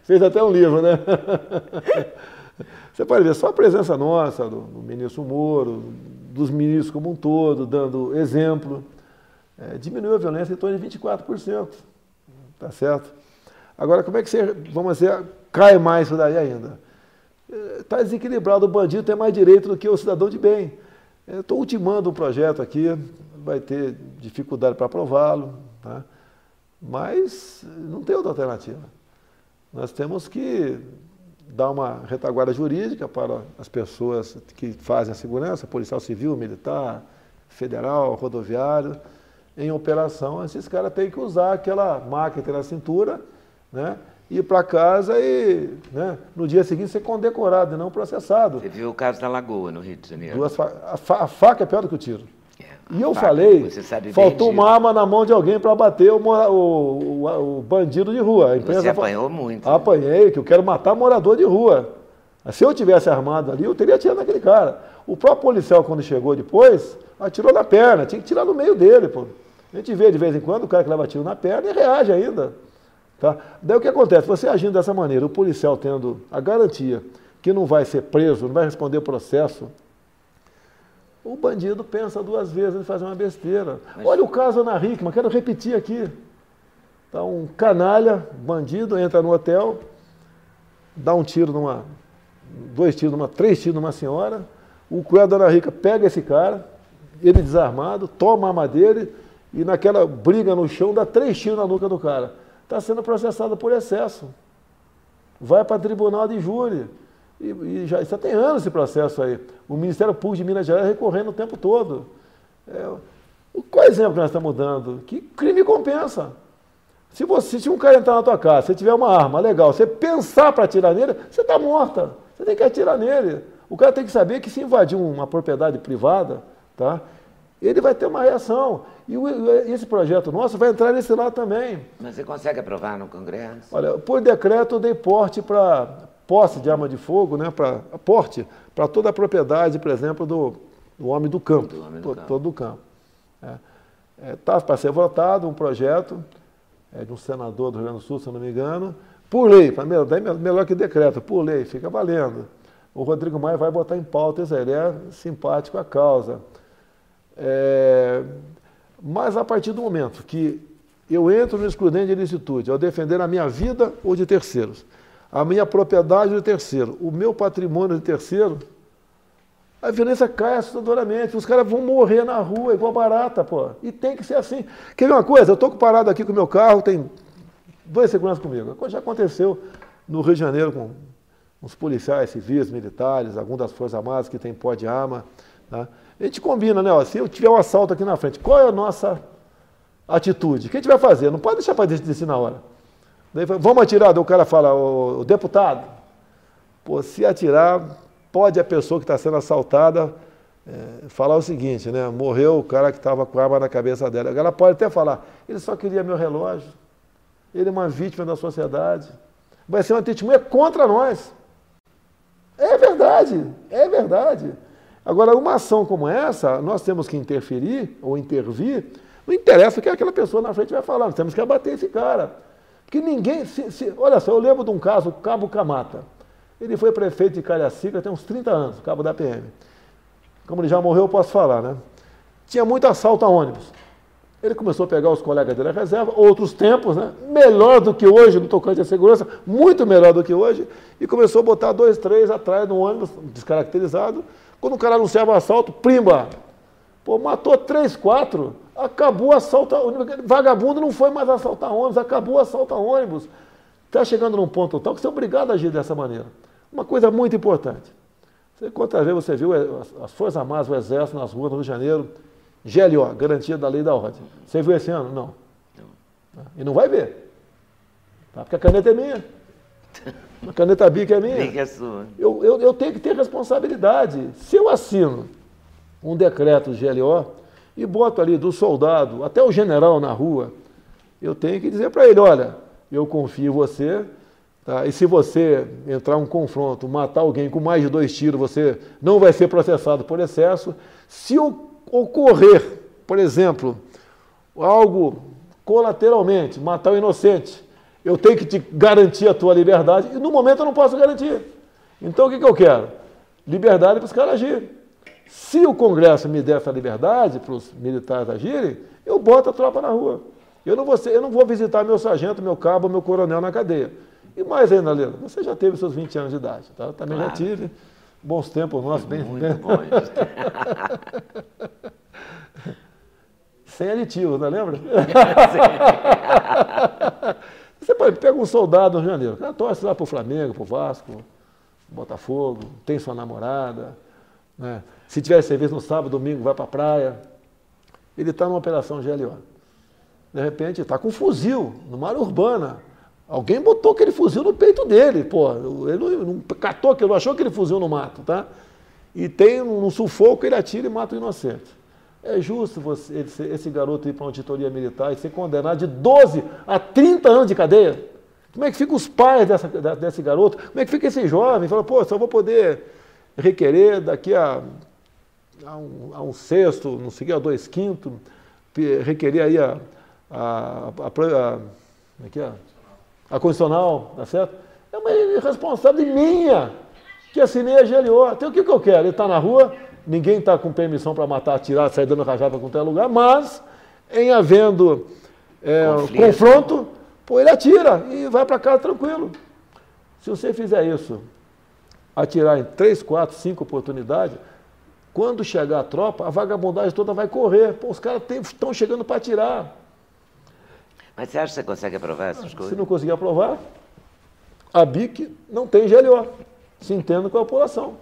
Fez até um livro, né? Você pode ver só a presença nossa, do, do ministro Moro, dos ministros como um todo, dando exemplo, é, diminuiu a violência em torno de 24%. Tá certo? Agora, como é que você, vamos dizer, cai mais isso daí ainda? Está desequilibrado, o bandido tem mais direito do que o cidadão de bem. Estou ultimando um projeto aqui, vai ter dificuldade para aprová-lo, tá? mas não tem outra alternativa. Nós temos que dar uma retaguarda jurídica para as pessoas que fazem a segurança, policial civil, militar, federal, rodoviário, em operação, esses caras têm que usar aquela máquina na cintura, né? ir para casa e né, no dia seguinte ser condecorado e não processado. Você viu o caso da Lagoa, no Rio de Janeiro? Duas fa a, fa a, faca é pior do que o tiro. É, e eu faca, falei, faltou uma arma na mão de alguém para bater o, o, o, o, bandido de rua. A imprensa Você apanhou muito. Né? Apanhei, que eu quero matar morador de rua. Se eu tivesse armado ali, eu teria atirado naquele cara. O próprio policial, quando chegou depois, atirou na perna, tinha que tirar no meio dele, pô. A gente vê de vez em quando o cara que leva tiro na perna e reage ainda. Tá? Daí o que acontece? Você agindo dessa maneira, o policial tendo a garantia que não vai ser preso, não vai responder o processo, o bandido pensa duas vezes em fazer uma besteira. Mas... Olha o caso Ana Hickman, quero repetir aqui. Tá um canalha, bandido, entra no hotel, dá um tiro numa, dois tiros numa, três tiros numa senhora, o cunhado da Ana Rica pega esse cara, ele desarmado, toma a arma dele e naquela briga no chão dá três tiros na nuca do cara. Está sendo processado por excesso. Vai para tribunal de júri. E, e já, já tem anos esse processo aí. O Ministério Público de Minas Gerais recorrendo o tempo todo. É, qual é exemplo que nós estamos dando? Que crime compensa. Se você, se um cara entrar na tua casa, você tiver uma arma legal, você pensar para atirar nele, você está morta. Você tem que atirar nele. O cara tem que saber que se invadir uma propriedade privada, tá? ele vai ter uma reação. E esse projeto nosso vai entrar nesse lado também. Mas você consegue aprovar no Congresso? Olha, por decreto eu dei porte para posse de arma de fogo, né, para porte, para toda a propriedade, por exemplo, do, do homem do campo, Do homem do to- campo. todo o campo. Está para ser votado um projeto é, de um senador do Rio Grande do Sul, se eu não me engano, por lei, melhor, daí melhor que decreto, por lei, fica valendo. O Rodrigo Maia vai botar em pauta isso aí, ele é simpático à causa. É, mas a partir do momento que eu entro no excludente de ilicitude, ao defender a minha vida ou de terceiros, a minha propriedade de terceiro, o meu patrimônio de terceiro, a violência cai assustadoramente. Os caras vão morrer na rua igual barata, pô. E tem que ser assim. Quer ver uma coisa? Eu estou parado aqui com o meu carro, tem dois seguranças comigo. Já aconteceu no Rio de Janeiro com uns policiais civis, militares, algumas das Forças Armadas que tem pó de arma. Tá? A gente combina, né? Ó, se eu tiver um assalto aqui na frente, qual é a nossa atitude? O que a gente vai fazer? Não pode deixar para decidir na hora. Daí, vamos atirar, daí o cara fala, o, deputado, pô, se atirar, pode a pessoa que está sendo assaltada é, falar o seguinte, né? Morreu o cara que estava com a arma na cabeça dela. Ela pode até falar, ele só queria meu relógio, ele é uma vítima da sociedade, vai ser uma testemunha contra nós. É verdade, é verdade. Agora, uma ação como essa, nós temos que interferir ou intervir, não interessa o que aquela pessoa na frente vai falar, nós temos que abater esse cara. Porque ninguém. Se, se, olha só, eu lembro de um caso, Cabo Camata. Ele foi prefeito de Cariacica tem uns 30 anos, cabo da PM. Como ele já morreu, eu posso falar, né? Tinha muito assalto a ônibus. Ele começou a pegar os colegas dele na reserva, outros tempos, né? melhor do que hoje no tocante à segurança, muito melhor do que hoje, e começou a botar dois, três atrás do ônibus, descaracterizado. Quando o cara anunciava o assalto, primba! Pô, matou três, quatro, acabou o assalto. a ônibus. Vagabundo não foi mais assaltar ônibus, acabou o assalto a ônibus. Está chegando num ponto tal que você é obrigado a agir dessa maneira. Uma coisa muito importante. Você, quantas vezes você viu as, as Forças Armadas, o Exército nas ruas do Rio de Janeiro, GLO, garantia da lei da ordem. Você viu esse ano? Não. E não vai ver. Tá? Porque a caneta é minha. A caneta bica é minha. Que é sua. Eu, eu, eu tenho que ter responsabilidade. Se eu assino um decreto GLO e boto ali do soldado até o general na rua, eu tenho que dizer para ele, olha, eu confio em você, tá? e se você entrar em um confronto, matar alguém com mais de dois tiros, você não vai ser processado por excesso. Se ocorrer, por exemplo, algo colateralmente, matar o inocente, eu tenho que te garantir a tua liberdade, e no momento eu não posso garantir. Então o que, que eu quero? Liberdade para os caras agirem. Se o Congresso me der essa liberdade para os militares agirem, eu boto a tropa na rua. Eu não vou, ser- eu não vou visitar meu sargento, meu cabo, meu coronel na cadeia. E mais ainda, Leila, você já teve seus 20 anos de idade, tá? Eu também já Claro. tive. Bons tempos nossos, bem, Muito bem- bom. (laughs) sem aditivos, não lembra? (laughs) (laughs) Você pega um soldado no Rio de Janeiro, cara torce lá para o Flamengo, para o Vasco, Botafogo, tem sua namorada, né? se tiver serviço no sábado, domingo, vai para a praia. Ele está numa operação GLO. De repente, está com um fuzil numa área urbana. Alguém botou aquele fuzil no peito dele, pô. Ele não, não catou aquilo, achou aquele fuzil no mato, tá? E tem um, um sufoco, ele atira e mata o inocente. É justo você, esse garoto ir para uma auditoria militar e ser condenado de 12 a 30 anos de cadeia? Como é que ficam os pais dessa, desse garoto? Como é que fica esse jovem? Fala, pô, só vou poder requerer daqui a, a, um, a um sexto, não sei a dois quintos, requerer aí a, a, a, a, como é é? a condicional, tá certo? É uma irresponsabilidade minha que assinei a GLO. Então o que, que eu quero? Ele está na rua, ninguém está com permissão para matar, atirar, sair dando rajada para qualquer lugar, mas em havendo é, confronto, pô, ele atira e vai para casa tranquilo. Se você fizer isso, atirar em três, quatro, cinco oportunidades, quando chegar a tropa, a vagabundagem toda vai correr. Pô, os caras estão chegando para atirar. Mas você acha que você consegue aprovar essas Se coisas? não conseguir aprovar, a BIC não tem GLO, se entenda com a população.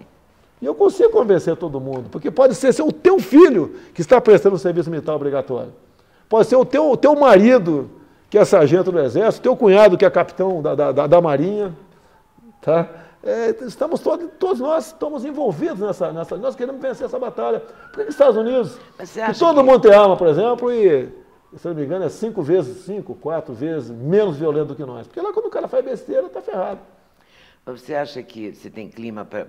E eu consigo convencer todo mundo, porque pode ser, o teu filho que está prestando serviço militar obrigatório. Pode ser o teu, o teu marido, que é sargento do Exército, teu cunhado, que é capitão da, da, da- Marinha. Tá? É, estamos todos, todos nós estamos envolvidos nessa, nessa. Nós queremos vencer essa batalha. Por que os Estados Unidos, que todo que- mundo tem arma, por exemplo, e, se não me engano, é cinco vezes, cinco, quatro vezes menos violento do que nós. Porque lá quando o cara faz besteira, está ferrado. Você acha que você tem clima para.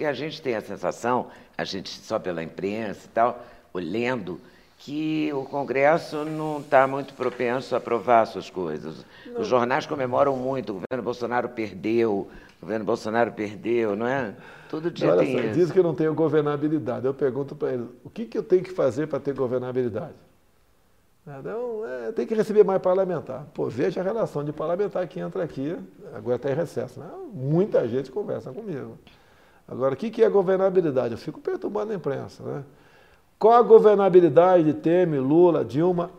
Porque a gente tem a sensação, a gente só pela imprensa e tal, lendo, que o Congresso não está muito propenso a aprovar suas coisas. Não. Os jornais comemoram muito, o governo Bolsonaro perdeu, o governo Bolsonaro perdeu, não é? Todo dia Olha tem só, isso. Diz que eu não tenho governabilidade. Eu pergunto para eles, o que, que eu tenho que fazer para ter governabilidade? Então, é, tem que receber mais parlamentar. Pô, veja a relação de parlamentar que entra aqui, agora está em recesso. Né? Muita gente conversa comigo. Agora, o que, é governabilidade? Eu fico perturbando a imprensa. Né? Qual a governabilidade de Temer, Lula, Dilma?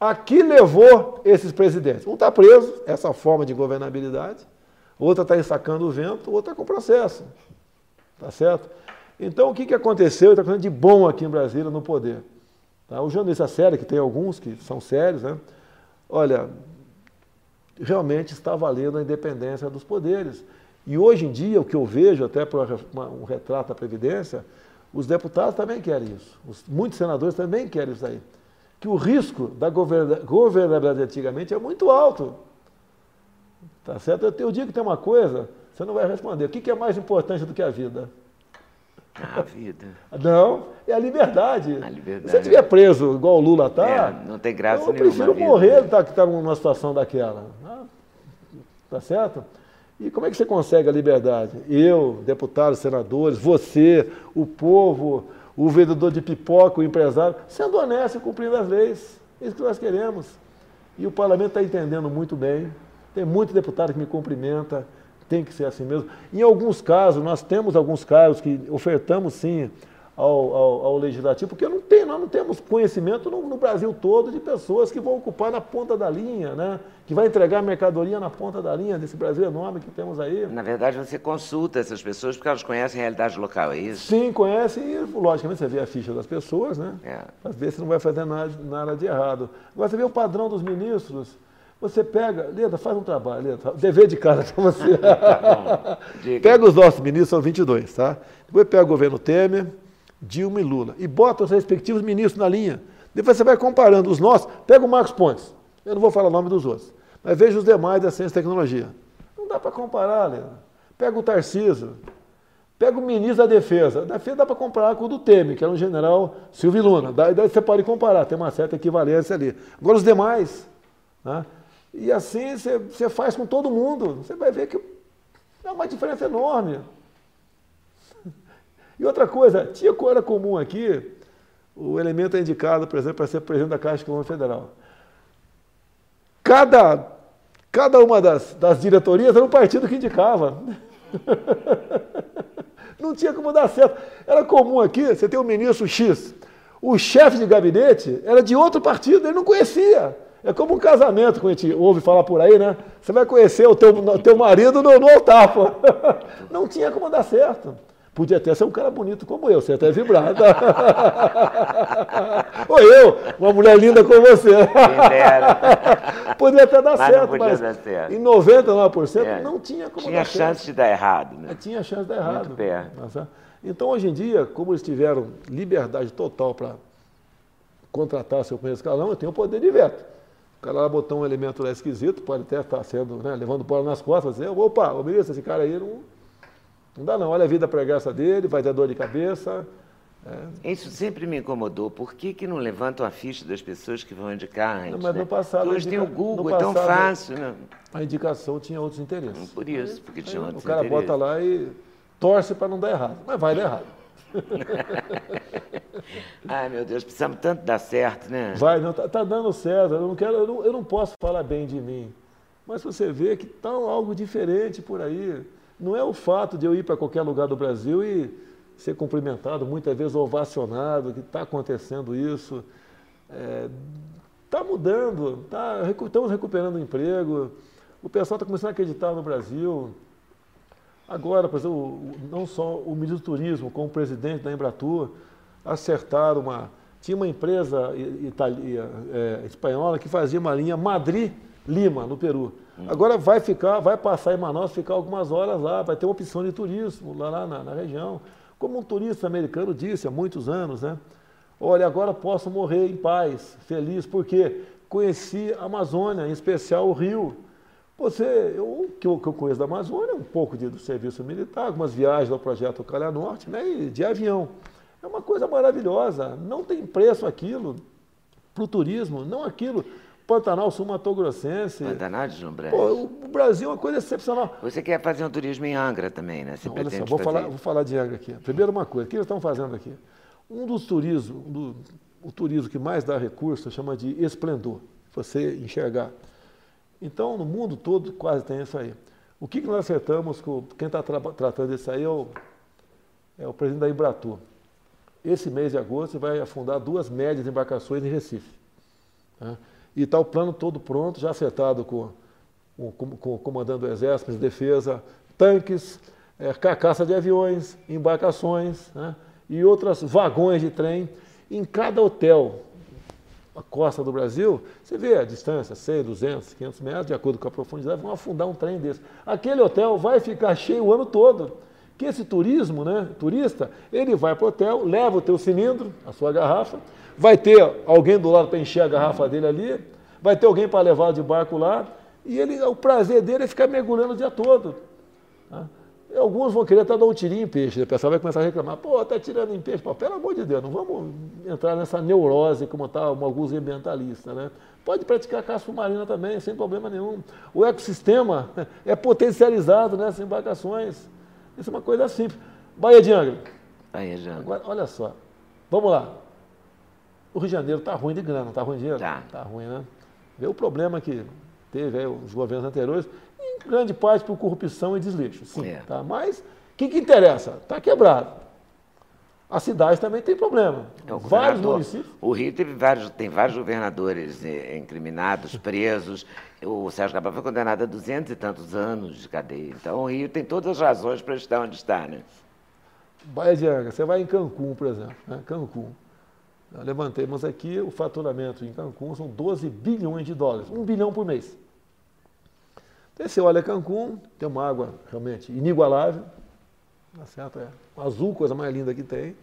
A que levou esses presidentes? Um está preso, essa forma de governabilidade, outra está ensacando o vento, outra está com processo. Tá certo? Então, o que, que aconteceu? Está acontecendo de bom aqui em Brasília no poder. Tá? O jornalista sério, que tem alguns que são sérios, né? olha, realmente está valendo a independência dos poderes. E hoje em dia, o que eu vejo, até por um retrato da Previdência, os deputados também querem isso. Os, muitos senadores também querem isso aí. Que o risco da governabilidade antigamente é muito alto. Tá certo? Eu, eu digo que tem uma coisa, você não vai responder. O que, que é mais importante do que a vida? A vida. (laughs) Não, é a liberdade. A liberdade. Se você estiver preso, igual o Lula está, é, não tem graça eu nenhuma. prefiro morrer do que estar numa situação daquela. Tá certo? E como é que você consegue a liberdade? Eu, deputados, senadores, você, o povo, o vendedor de pipoca, o empresário, sendo honesto e cumprindo as leis. É isso que nós queremos. E o parlamento está entendendo muito bem. Tem muito deputado que me cumprimenta, tem que ser assim mesmo. Em alguns casos, nós temos alguns casos que ofertamos sim ao, ao, ao legislativo, porque não tem, nós não temos conhecimento no, no, Brasil todo de pessoas que vão ocupar na ponta da linha, né? que vai entregar mercadoria na ponta da linha desse Brasil enorme que temos aí. Na verdade, você consulta essas pessoas porque elas conhecem a realidade local, é isso? Sim, conhecem e, logicamente, você vê a ficha das pessoas, né? É. Para ver se não vai fazer nada, nada de errado. Agora, você vê o padrão dos ministros. Você pega, Leda, faz um trabalho, Leda, dever de casa para você. (laughs) tá pega os nossos ministros, são 22, tá? Depois pega o governo Temer, Dilma e Lula. E bota os respectivos ministros na linha. Depois você vai comparando os nossos. Pega o Marcos Pontes. Eu não vou falar o nome dos outros. Mas veja os demais da ciência e tecnologia. Não dá para comparar, Leandro. Pega o Tarciso. Pega o ministro da Defesa. Da Defesa dá para comparar com o do Temer, que era um general Silvio Luna. Daí você pode comparar, tem uma certa equivalência ali. Agora os demais. Né? E assim você faz com todo mundo. Você vai ver que é uma diferença enorme. E outra coisa, tinha era comum aqui, o elemento é indicado, por exemplo, para ser presidente da Caixa Econômica Federal. Cada, cada uma das, das diretorias era um partido que indicava. (laughs) Não tinha como dar certo. Era comum aqui, você tem o um ministro X. O chefe de gabinete era de outro partido, ele não conhecia. É como um casamento que a gente ouve falar por aí, né? Você vai conhecer o teu, teu marido no, no altar, pô. (laughs) Não tinha como dar certo. Podia até ser um cara bonito como eu, você até vibrado. (laughs) Ou eu, uma mulher linda como você. (laughs) podia até dar mas certo, mas dar certo. em 99% é. não tinha como tinha dar certo. Tinha chance de dar errado, né? É, tinha chance de dar errado. Muito perto. Então, hoje em dia, como eles tiveram liberdade total para contratar seu primeiro escalão, eu tenho o poder de veto. O cara lá botou um elemento lá esquisito, pode até estar sendo, né, levando bola nas costas, dizer, opa, ô ministro, esse cara aí não não dá não, olha a vida pregressa dele, vai ter dor de cabeça. É. Isso sempre me incomodou. Por que, que não levantam a ficha das pessoas que vão indicar antes? Não, mas no né? passado. Hoje indica... tem o Google, é tão fácil. Né? A indicação tinha outros interesses. Por isso, porque tinha outros interesses. O cara interesses. bota lá e torce para não dar errado. Mas vai dar errado. (laughs) Ai, meu Deus, precisamos tanto dar certo, né? Vai, não, tá, tá dando certo. Eu não, quero, eu não, eu não posso falar bem de mim. Mas você vê que está algo diferente por aí. Não é o fato de eu ir para qualquer lugar do Brasil e ser cumprimentado, muitas vezes ovacionado, que está acontecendo isso. Está é, mudando, tá, estamos recuperando o emprego, o pessoal está começando a acreditar no Brasil. Agora, por exemplo, não só o ministro do Turismo, como o presidente da Embratur, acertaram uma. Tinha uma empresa italia, é, espanhola que fazia uma linha Madrid-Lima, no Peru. Agora vai ficar, vai passar em Manaus, ficar algumas horas lá, vai ter uma opção de turismo lá, lá na, na, região. Como um turista americano disse há muitos anos, né? Olha, agora posso morrer em paz, feliz, porque conheci a Amazônia, em especial o Rio. Você, eu, que, eu, que eu conheço da Amazônia, um pouco de, do serviço militar, algumas viagens ao projeto Calha Norte, né, e de avião. É uma coisa maravilhosa, não tem preço aquilo para o turismo, não aquilo. Pantanal Sul Mato Grossense. Pantanal de Jumbrés. o Brasil é uma coisa excepcional. Você quer fazer um turismo em Angra também, né? Você não, olha só, vou falar, vou falar de Angra aqui. Primeiro uma coisa, o que eles estão fazendo aqui? Um dos turismos, do, o turismo que mais dá recurso chama de esplendor, você enxergar. Então, no mundo todo quase tem isso aí. O que, que nós acertamos com quem está tra tratando disso aí é o, é o presidente da Embratur. Esse mês de agosto vai afundar duas médias embarcações em Recife. Né? E está o plano todo pronto, já acertado com, com, com o comandante do Exército de Defesa, tanques, é, carcaça de aviões, embarcações né? e outros vagões de trem. Em cada hotel, a costa do Brasil, você vê a distância, 100, 200, 500 metros, de acordo com a profundidade, vão afundar um trem desse. Aquele hotel vai ficar cheio o ano todo. Que esse turismo, né, turista, ele vai para o hotel, leva o teu cilindro, a sua garrafa, vai ter alguém do lado para encher a garrafa dele ali, vai ter alguém para levar de barco lá, e ele, o prazer dele é ficar mergulhando o dia todo. Tá? Alguns vão querer até dar um tirinho em peixe, o pessoal vai começar a reclamar, pô, está tirando em peixe. Pô, pelo amor de Deus, não vamos entrar nessa neurose como está alguns ambientalistas, né? Pode praticar caça submarina também, sem problema nenhum. O ecossistema (laughs) é potencializado nessas embarcações. Isso é uma coisa simples. Baía de Angra. Baía de Angra. Agora, olha só, vamos lá. O Rio de Janeiro está ruim de grana, está ruim de dinheiro? Está. Está ruim, né? Vê o problema que teve aí, os governos anteriores, em grande parte por corrupção e desleixo, sim. É. Tá? Mas o que, que interessa? Está quebrado. A cidade também tem problema. Então, vários municípios. O Rio teve vários, tem vários governadores eh, incriminados, presos. O Sérgio Cabral foi condenado a duzentos e tantos anos de cadeia. Então o Rio tem todas as razões para estar onde está, né? Baía de Angra, você vai em Cancún, por exemplo. Né? Cancún. Levantemos aqui o faturamento em Cancún são 12 bilhões de dólares, um bilhão por mês. Então você olha Cancún, tem uma água realmente inigualável, tá certo? É o azul, coisa mais linda que tem,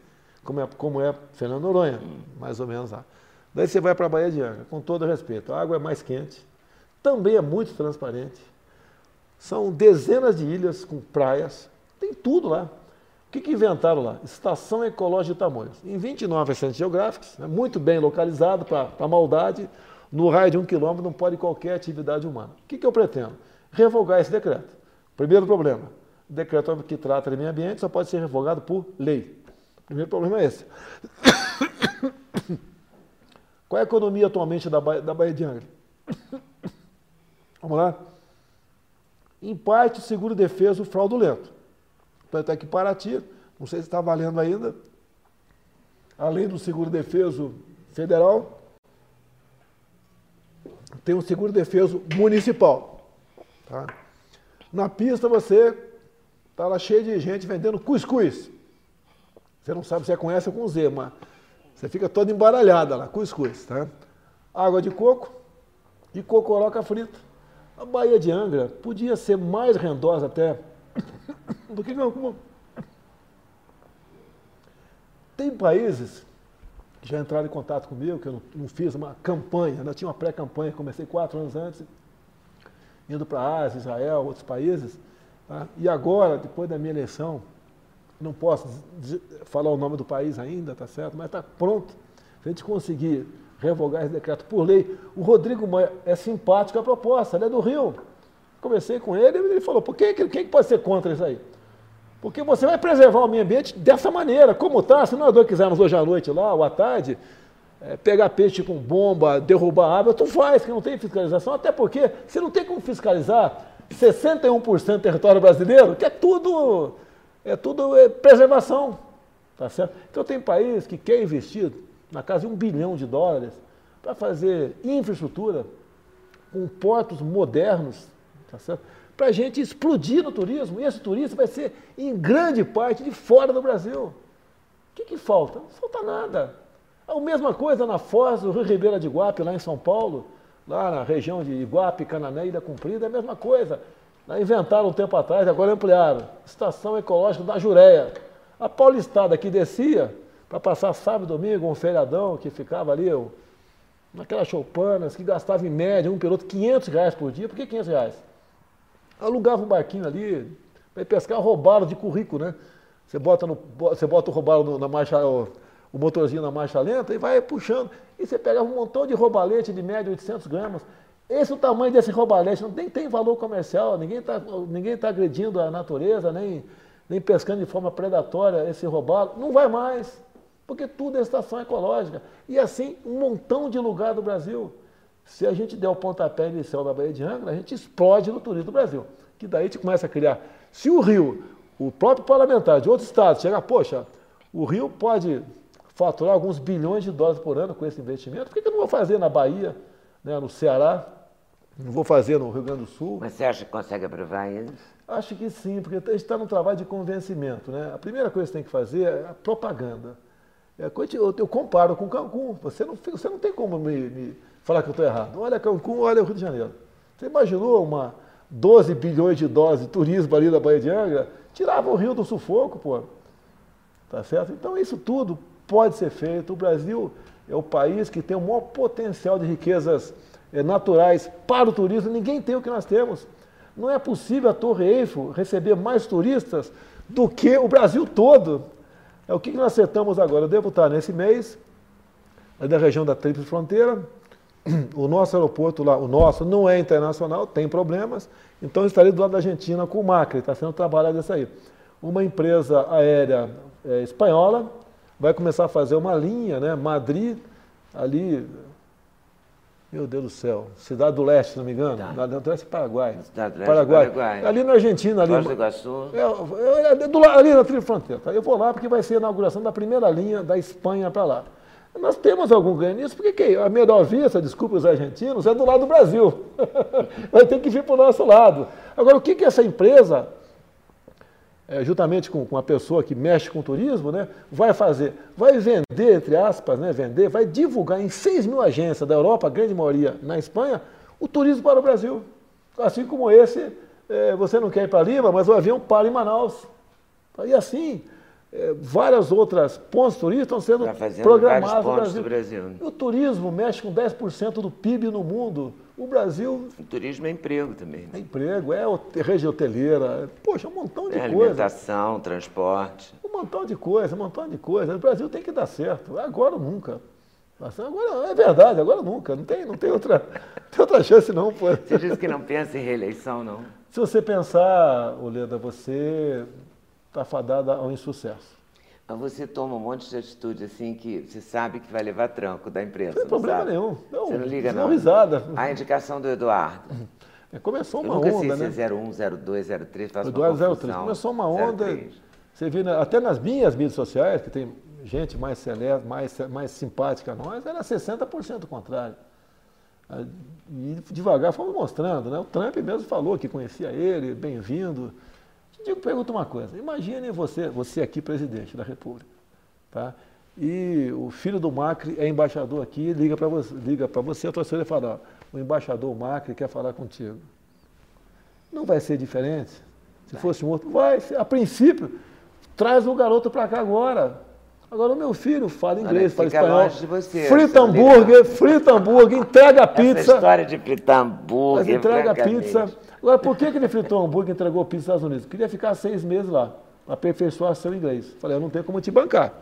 como é, como é Fernando Noronha, mais ou menos lá. Daí você vai para a Baía de Angra, com todo respeito, a água é mais quente, também é muito transparente, são dezenas de ilhas com praias, tem tudo lá que, que inventaram lá? Estação Ecológica de Tamoios. Em 29 centros geográficos, né, muito bem localizado para a maldade, no raio de um quilômetro não pode qualquer atividade humana. O que, que eu pretendo? Revogar esse decreto. Primeiro problema, o decreto que trata de meio ambiente só pode ser revogado por lei. O primeiro problema é esse. (coughs) Qual é a economia atualmente da Baía, da Baía de Angra? (coughs) Vamos lá? Em parte, seguro defeso fraudulento. Tanto é que Paraty, não sei se está valendo ainda, além do seguro defeso federal, tem um seguro defeso municipal. Tá? Na pista você está lá cheio de gente vendendo cuscuz. Você não sabe se é com S ou com Z, mas você fica toda embaralhada lá, cuscuz. Tá? Água de coco e cocoroca frita. A Baía de Angra podia ser mais rendosa até (coughs) do que Cancún. Tem países que já entraram em contato comigo, que eu não, fiz uma campanha, ainda tinha uma pré-campanha, comecei quatro anos antes, indo para a Ásia, Israel, outros países. Tá? E agora, depois da minha eleição, não posso falar o nome do país ainda, tá certo? Mas está pronto. Se a gente conseguir revogar esse decreto por lei, o Rodrigo Maia é simpático a proposta, ele é do Rio. Conversei com ele e ele falou, por que, quem pode ser contra isso aí? Porque você vai preservar o meio ambiente dessa maneira, como está. Se nós dois quisermos hoje à noite lá, ou à tarde, é, pegar peixe com bomba, derrubar água, tu faz, que não tem fiscalização, até porque você não tem como fiscalizar 61% do território brasileiro, que é tudo, é tudo é preservação. Tá certo? Então tem país que quer investir na casa de um bilhão de dólares para fazer infraestrutura com portos modernos, tá certo? para a gente explodir no turismo. E esse turismo vai ser, em grande parte, de fora do Brasil. O que, que falta? Não falta nada. A mesma coisa na Foz do Rio Ribeira de Iguape, lá em São Paulo, lá na região de Iguape, Canané, Ilha Cumprida, é a mesma coisa. Inventaram um tempo atrás, agora ampliaram. Estação Ecológica da Jureia. A paulistada que descia para passar sábado domingo, um feriadão que ficava ali, naquelas choupanas, que gastava em média um piloto 500 reais por dia. Por que 500 reais? alugava um barquinho ali, vai pescar roubalo de currículo, né? Você bota, no, você bota o robalo na marcha, o, motorzinho na marcha lenta e vai puxando. E você pega um montão de robalete de média 800 gramas. Esse é o tamanho desse robalete, não tem, tem valor comercial, ninguém está ninguém tá agredindo a natureza, nem, nem pescando de forma predatória esse robalo. Não vai mais, porque tudo é estação ecológica. E assim, um montão de lugar do Brasil. Se a gente der o pontapé inicial da Baía de Angra, a gente explode no turismo do Brasil. Que daí a gente começa a criar. Se o Rio, o próprio parlamentar de outros estados, chegar, poxa, o Rio pode faturar alguns bilhões de dólares por ano com esse investimento, por que eu não vou fazer na Bahia, né, no Ceará, não vou fazer no Rio Grande do Sul? Mas você acha que consegue aprovar isso? Acho que sim, porque a gente está no trabalho de convencimento. Né? A primeira coisa que você tem que fazer é a propaganda. É eu, eu, comparo com Cancún. Você não, você não tem como me, me falar que eu estou errado. Olha Cancún, olha o Rio de Janeiro. Você imaginou uma 12 bilhões de dólares de turismo ali na Baía de Angra? Tirava o Rio do sufoco, pô. Tá certo? Então isso tudo pode ser feito. O Brasil é o país que tem o maior potencial de riquezas é, naturais para o turismo. Ninguém tem o que nós temos. Não é possível a Torre Eiffel receber mais turistas do que o Brasil todo. É o que nós acertamos agora. Eu devo estar nesse mês, na região da Tríplice Fronteira, (clears throat) o nosso aeroporto lá, o nosso não é internacional, tem problemas, então estarei do lado da Argentina com o Macri, está sendo trabalhado isso aí. Uma empresa aérea é, espanhola vai começar a fazer uma linha, né, Madrid, ali, meu Deus do céu, Cidade do Leste, se não me engano, tá. Cidade do Leste Paraguai. Cidade do Leste Paraguai. Paraguai. Ali na Argentina, ali. Do Iguaçu. É, é, é, do, ali na Trilha Fronteira. Tá? Eu vou lá porque vai ser a inauguração da primeira linha da Espanha para lá. Nós temos algum ganho nisso, porque que a melhor vista, desculpe os argentinos, é do lado do Brasil. (laughs) Vai ter que vir para o nosso lado. Agora, o que, que essa empresa, é, juntamente com, com a pessoa que mexe com turismo, né, vai fazer? Vai vender, entre aspas, né, vender, vai divulgar em 6 mil agências da Europa, a grande maioria na Espanha, o turismo para o Brasil. Assim como esse, é, você não quer ir para Lima, mas o avião para em Manaus. E assim, é, várias outras pontos turísticos estão sendo programados no Brasil. Brasil. O turismo mexe com 10% do PIB no mundo. O Brasil. O turismo é emprego também. É emprego, é rede hoteleira, poxa, um montão de é coisa. Alimentação, transporte. Um montão de coisa, um montão de coisa. O Brasil tem que dar certo. Agora ou nunca. Agora é verdade, agora nunca. Não tem, não tem, outra, (laughs) tem outra chance, não. Pô. Você disse que não pensa em reeleição, não? Se você pensar, Oleda, você está fadada ao insucesso. Mas você toma um monte de atitude assim que você sabe que vai levar tranco da imprensa. Não tem problema sabe? nenhum. Não, você não liga, não? risada. A indicação do Eduardo. É, começou uma Eu nunca onda, sei né? se é 01, 02, 03, faz Eduardo uma 03. Começou uma onda. 03. Você vê, até nas minhas mídias sociais, que tem gente mais celeste, mais, mais simpática a nós, era 60% contrário. E devagar fomos mostrando, né? O Trump mesmo falou que conhecia ele, bem-vindo. Digo, pergunta uma coisa. Imagine você, você aqui, presidente da República, tá? E o filho do Macri é embaixador aqui, liga para você, liga para você, a torcida fala, o embaixador Macri quer falar contigo. Não vai ser diferente? Se fosse um outro, vai. A princípio, traz o garoto para cá agora. Agora o meu filho fala inglês, fala espanhol. Você, frita hambúrguer, frita hambúrguer, entrega a pizza. Essa história de fritar hambúrguer. Mas entrega a pizza. Agora, por que, que ele fritou hambúrguer e entregou pizza nos Estados Unidos? Queria ficar seis meses lá, aperfeiçoar seu inglês. Falei, eu não tenho como te bancar.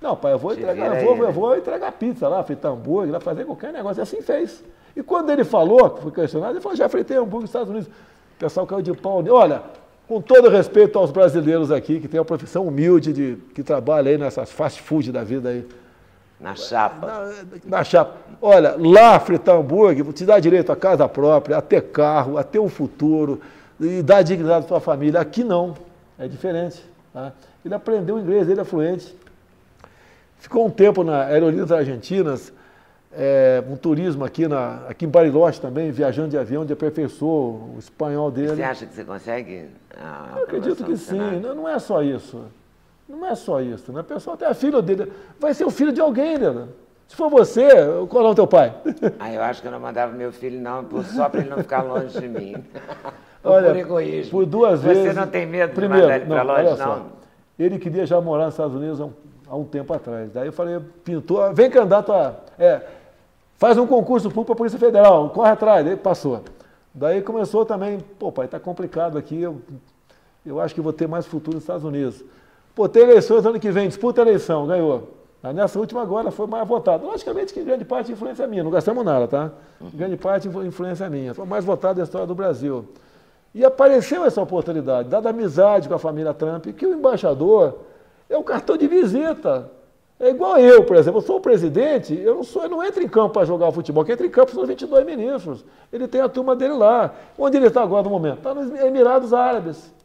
Não, pai, eu vou entregar, eu vou, eu vou entregar pizza lá, fritar hambúrguer, lá, fazer qualquer negócio. E assim fez. E quando ele falou, foi questionado, ele falou, já fritei hambúrguer nos Estados Unidos. O pessoal caiu de pau. Olha, com todo respeito aos brasileiros aqui, que tem uma profissão humilde, de, que trabalha aí nessas fast food da vida aí. Na chapa. Na, na, chapa. Olha, lá fritar hambúrguer te dá direito à casa própria, a ter carro, a ter um futuro, e dar dignidade à sua família. Aqui não, é diferente. Tá? Ele aprendeu inglês, ele é fluente. Ficou um tempo na Aerolíneas Argentinas, é, um turismo aqui, na, aqui em Bariloche também, viajando de avião, de aperfeiçoou o espanhol dele. Você acha que você consegue? Eu acredito que sim, não, não, é só isso. Não é só isso, né? O pessoal tem a filha dele, vai ser o filho de alguém, né? Se for você, qual é o teu pai? (laughs) Ah, eu acho que eu não mandava meu filho, não, só para ele não ficar longe de mim. (laughs) Olha, por egoísmo. Por duas você vezes. Você não tem medo primeiro, de mandar ele para longe, não? Só, ele queria já morar nos Estados Unidos há um, há um tempo atrás. Daí eu falei, pintor, vem candidato a. É, faz um concurso público para a Polícia Federal, corre atrás. Ele passou. Daí começou também, pô, pai, tá complicado aqui, eu, eu acho que vou ter mais futuro nos Estados Unidos. Pô, tem eleições ano que vem, disputa a eleição, ganhou. Nessa última agora foi mais votado. Logicamente que grande parte de influência minha, não gastamos nada, tá? Grande parte de influência minha. Foi mais votado da história do Brasil. E apareceu essa oportunidade, dada a amizade com a família Trump, que o embaixador é o cartão de visita. É igual eu, por exemplo, eu sou o presidente, eu não, sou, eu não entro em campo para jogar futebol, quem entra em campo são os 22 ministros. Ele tem a turma dele lá. Onde ele está agora no momento? Está nos Emirados Árabes.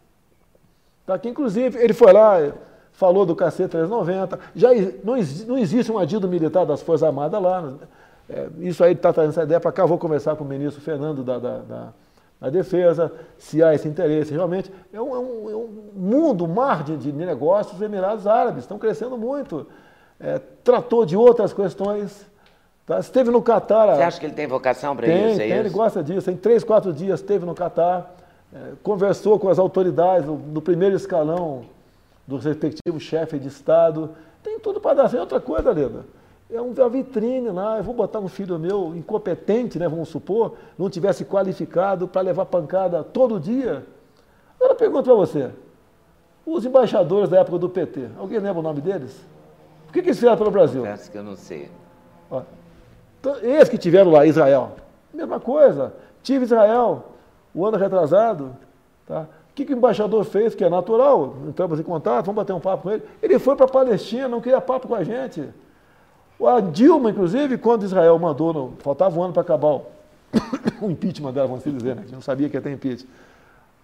Está aqui, inclusive, ele foi lá, falou do KC-390. Já não, não existe um adido militar das Forças Armadas lá. É, isso aí está trazendo essa ideia para cá. Vou conversar com o ministro Fernando da, da, da, da Defesa, se há esse interesse. Realmente, é um, é um, é um mundo, um mar de, de negócios, os Emirados Árabes estão crescendo muito é, tratou de outras questões. Tá? Esteve no Catar. Você acha que ele tem vocação para isso? É tem, ele gosta disso. Em três, quatro dias esteve no Catar, conversou com as autoridades do, primeiro escalão dos respectivos chefes de Estado. Tem tudo para dar certo. Outra coisa, Leda, é uma vitrine lá. Eu vou botar um filho meu incompetente, né, vamos supor, não tivesse qualificado para levar pancada todo dia. Agora pergunto para você: os embaixadores da época do PT, alguém lembra o nome deles? O que, que eles fizeram pelo Brasil? Confesso que eu não sei. Ó, então, eles que tiveram lá, Israel. Mesma coisa. Tive Israel o ano retrasado. Tá? O que, que o embaixador fez, que é natural? Entramos em contato, vamos bater um papo com ele. Ele foi para a Palestina, não queria papo com a gente. A Dilma, inclusive, quando Israel mandou, no, faltava um ano para acabar (coughs) o, impeachment dela, vamos dizer, né? a gente não sabia que ia ter impeachment.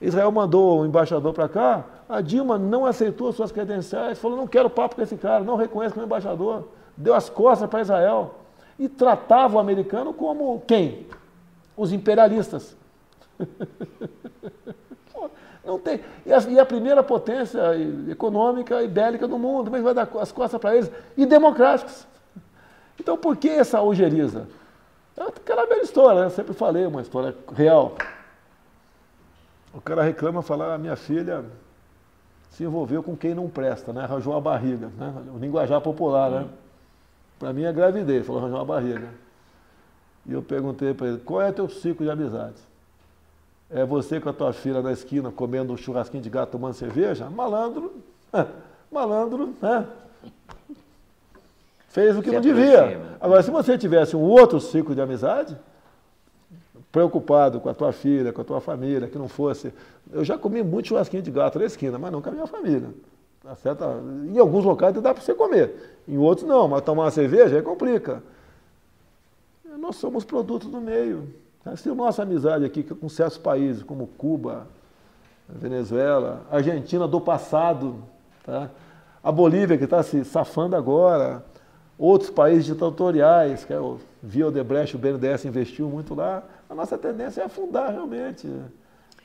Israel mandou o embaixador para cá, a Dilma não aceitou suas credenciais, falou: não quero papo com esse cara, não reconhece como embaixador. Deu as costas para Israel. E tratava o americano como quem? Os imperialistas. (laughs) não tem. E a, e a, primeira potência econômica e bélica do mundo, mas vai dar as costas para eles. E democráticos. Então por que essa ojeriza? É aquela velha história, né? eu sempre falei, uma história real. O cara reclama, fala, ah, minha filha se envolveu com quem não presta, né? Arranjou a barriga, né? O linguajar popular, né? Para mim é gravidez, falou, arranjou uma barriga. E eu perguntei para ele, qual é teu ciclo de amizade? É você com a tua filha na esquina comendo um churrasquinho de gato tomando cerveja? Malandro, malandro, né? Fez o que Se não devia. Agora, se você tivesse um outro ciclo de amizade, preocupado com a tua filha, com a tua família, que não fosse. Eu já comi muito churrasquinho de gato na esquina, mas não com a minha família. Tá certo? Em alguns locais dá para você comer, em outros não, mas tomar uma cerveja aí complica. Nós somos produtos do meio. Se a nossa amizade aqui com certos países, como Cuba, Venezuela, Argentina do passado, tá? a Bolívia que está se safando agora, outros países ditatoriais, que é o via Odebrecht, o BNDES investiu muito lá, a nossa tendência é afundar realmente.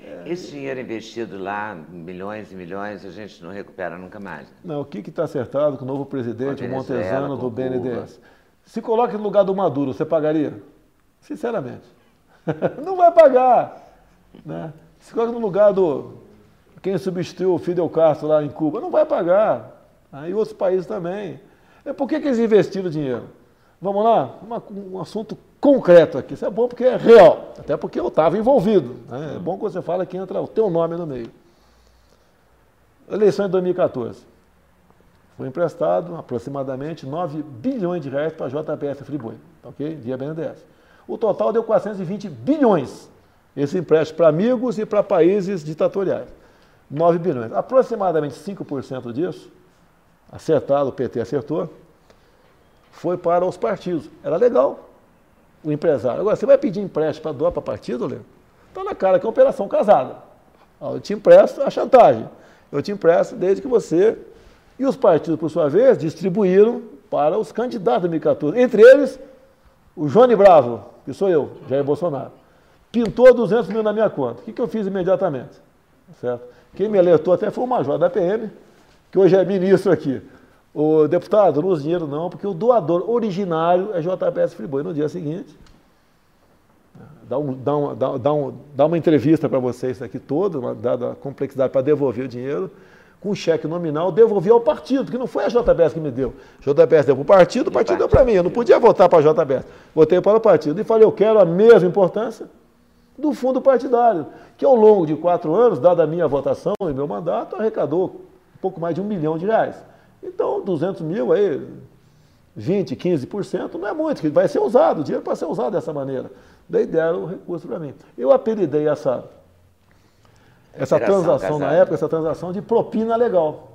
É... Esse dinheiro investido lá, milhões e milhões, a gente não recupera nunca mais. Não, o que está acertado com o novo presidente, o Montezano, do BNDES? Se coloca no lugar do Maduro, você pagaria? Sinceramente. Não vai pagar. Né? Se coloca no lugar do quem substituiu o Fidel Castro lá em Cuba, não vai pagar. Aí E outros países também. É por que, que eles investiram dinheiro? Vamos lá, Uma, um assunto concreto aqui. Isso é bom porque é real, até porque eu estava envolvido. Né? É bom que você fala que entra o teu nome no meio. Eleição de 2014. Foi emprestado aproximadamente 9 bilhões de reais para a JBS Friboi, ok? Via BNDES. O total deu 420 bilhões. Esse empréstimo para amigos e para países ditatoriais. 9 bilhões. Aproximadamente 5% disso, acertado, o PT acertou, foi para os partidos. Era legal o empresário. Agora, você vai pedir empréstimo para doar para partido, Leandro? Está na cara que é operação casada. Eu te empresto a chantagem. Eu te empresto desde que você. E os partidos, por sua vez, distribuíram para os candidatos de 2014. Entre eles, o Johnny Bravo, que sou eu, Jair Bolsonaro. Pintou 200 mil na minha conta. O que, que eu fiz imediatamente? Certo? Quem me alertou até foi o major da PM, que hoje é ministro aqui. O deputado, não usa dinheiro não, porque o doador originário é JBS Friboi. No dia seguinte, dá, um, dá, um, dá, um, dá uma entrevista para vocês aqui toda, dada a complexidade para devolver o dinheiro, com um cheque nominal, devolvi ao partido, que não foi a JBS que me deu. JBS deu para o partido, o partido, partido deu para mim. Eu não podia votar para a JBS. Votei para o partido e falei, eu quero a mesma importância do fundo partidário, que ao longo de quatro anos, dada a minha votação e meu mandato, arrecadou um pouco mais de um milhão de reais. Então, 200 mil aí, 20, 15%, não é muito, que vai ser usado, o dinheiro para ser usado dessa maneira. Daí deram o recurso para mim. Eu apelidei essa, essa transação casada. na época, essa transação de propina legal.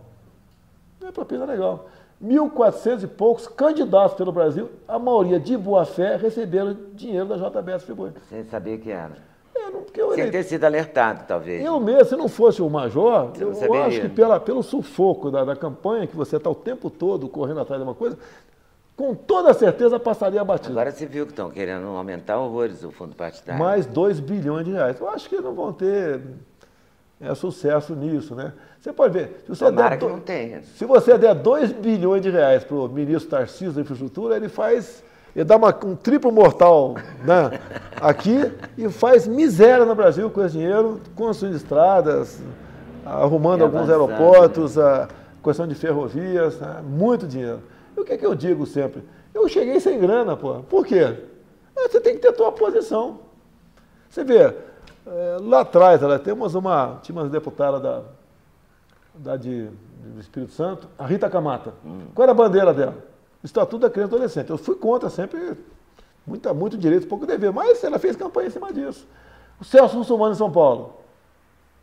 É propina legal. 1.400 e poucos candidatos pelo Brasil, a maioria de boa fé, receberam dinheiro da JBS Friboi. Sem saber que era. É, não, eu, Sem ter sido alertado, talvez. Eu mesmo, se não fosse o Major, eu, eu acho que pela, pelo sufoco da, da campanha, que você está o tempo todo correndo atrás de uma coisa, com toda certeza passaria batido. Agora você viu que estão querendo aumentar horrores o fundo partidário. Mais 2 bilhões de reais. Eu acho que não vão ter é, sucesso nisso, né? Você pode ver. Se você Tomara der, que não tenha. Se você der 2 bilhões de reais para o ministro Tarcísio da Infraestrutura, ele faz. Ele dá uma, um triplo mortal né, (laughs) aqui e faz miséria no Brasil com esse dinheiro, construindo estradas, arrumando alguns aeroportos, né? a questão de ferrovias, né, muito dinheiro. E o que, é que eu digo sempre? Eu cheguei sem grana, pô. Por quê? Você tem que ter a tua posição. Você vê, é, lá atrás, ela, temos uma, tinha uma deputada da, da de, do Espírito Santo, a Rita Camata. Hum. Qual era a bandeira dela? Estatuto da Criança e Adolescente. Eu fui contra sempre, muito, muito direito, pouco dever, mas ela fez campanha em cima disso. O Celso Muçulmano em São Paulo,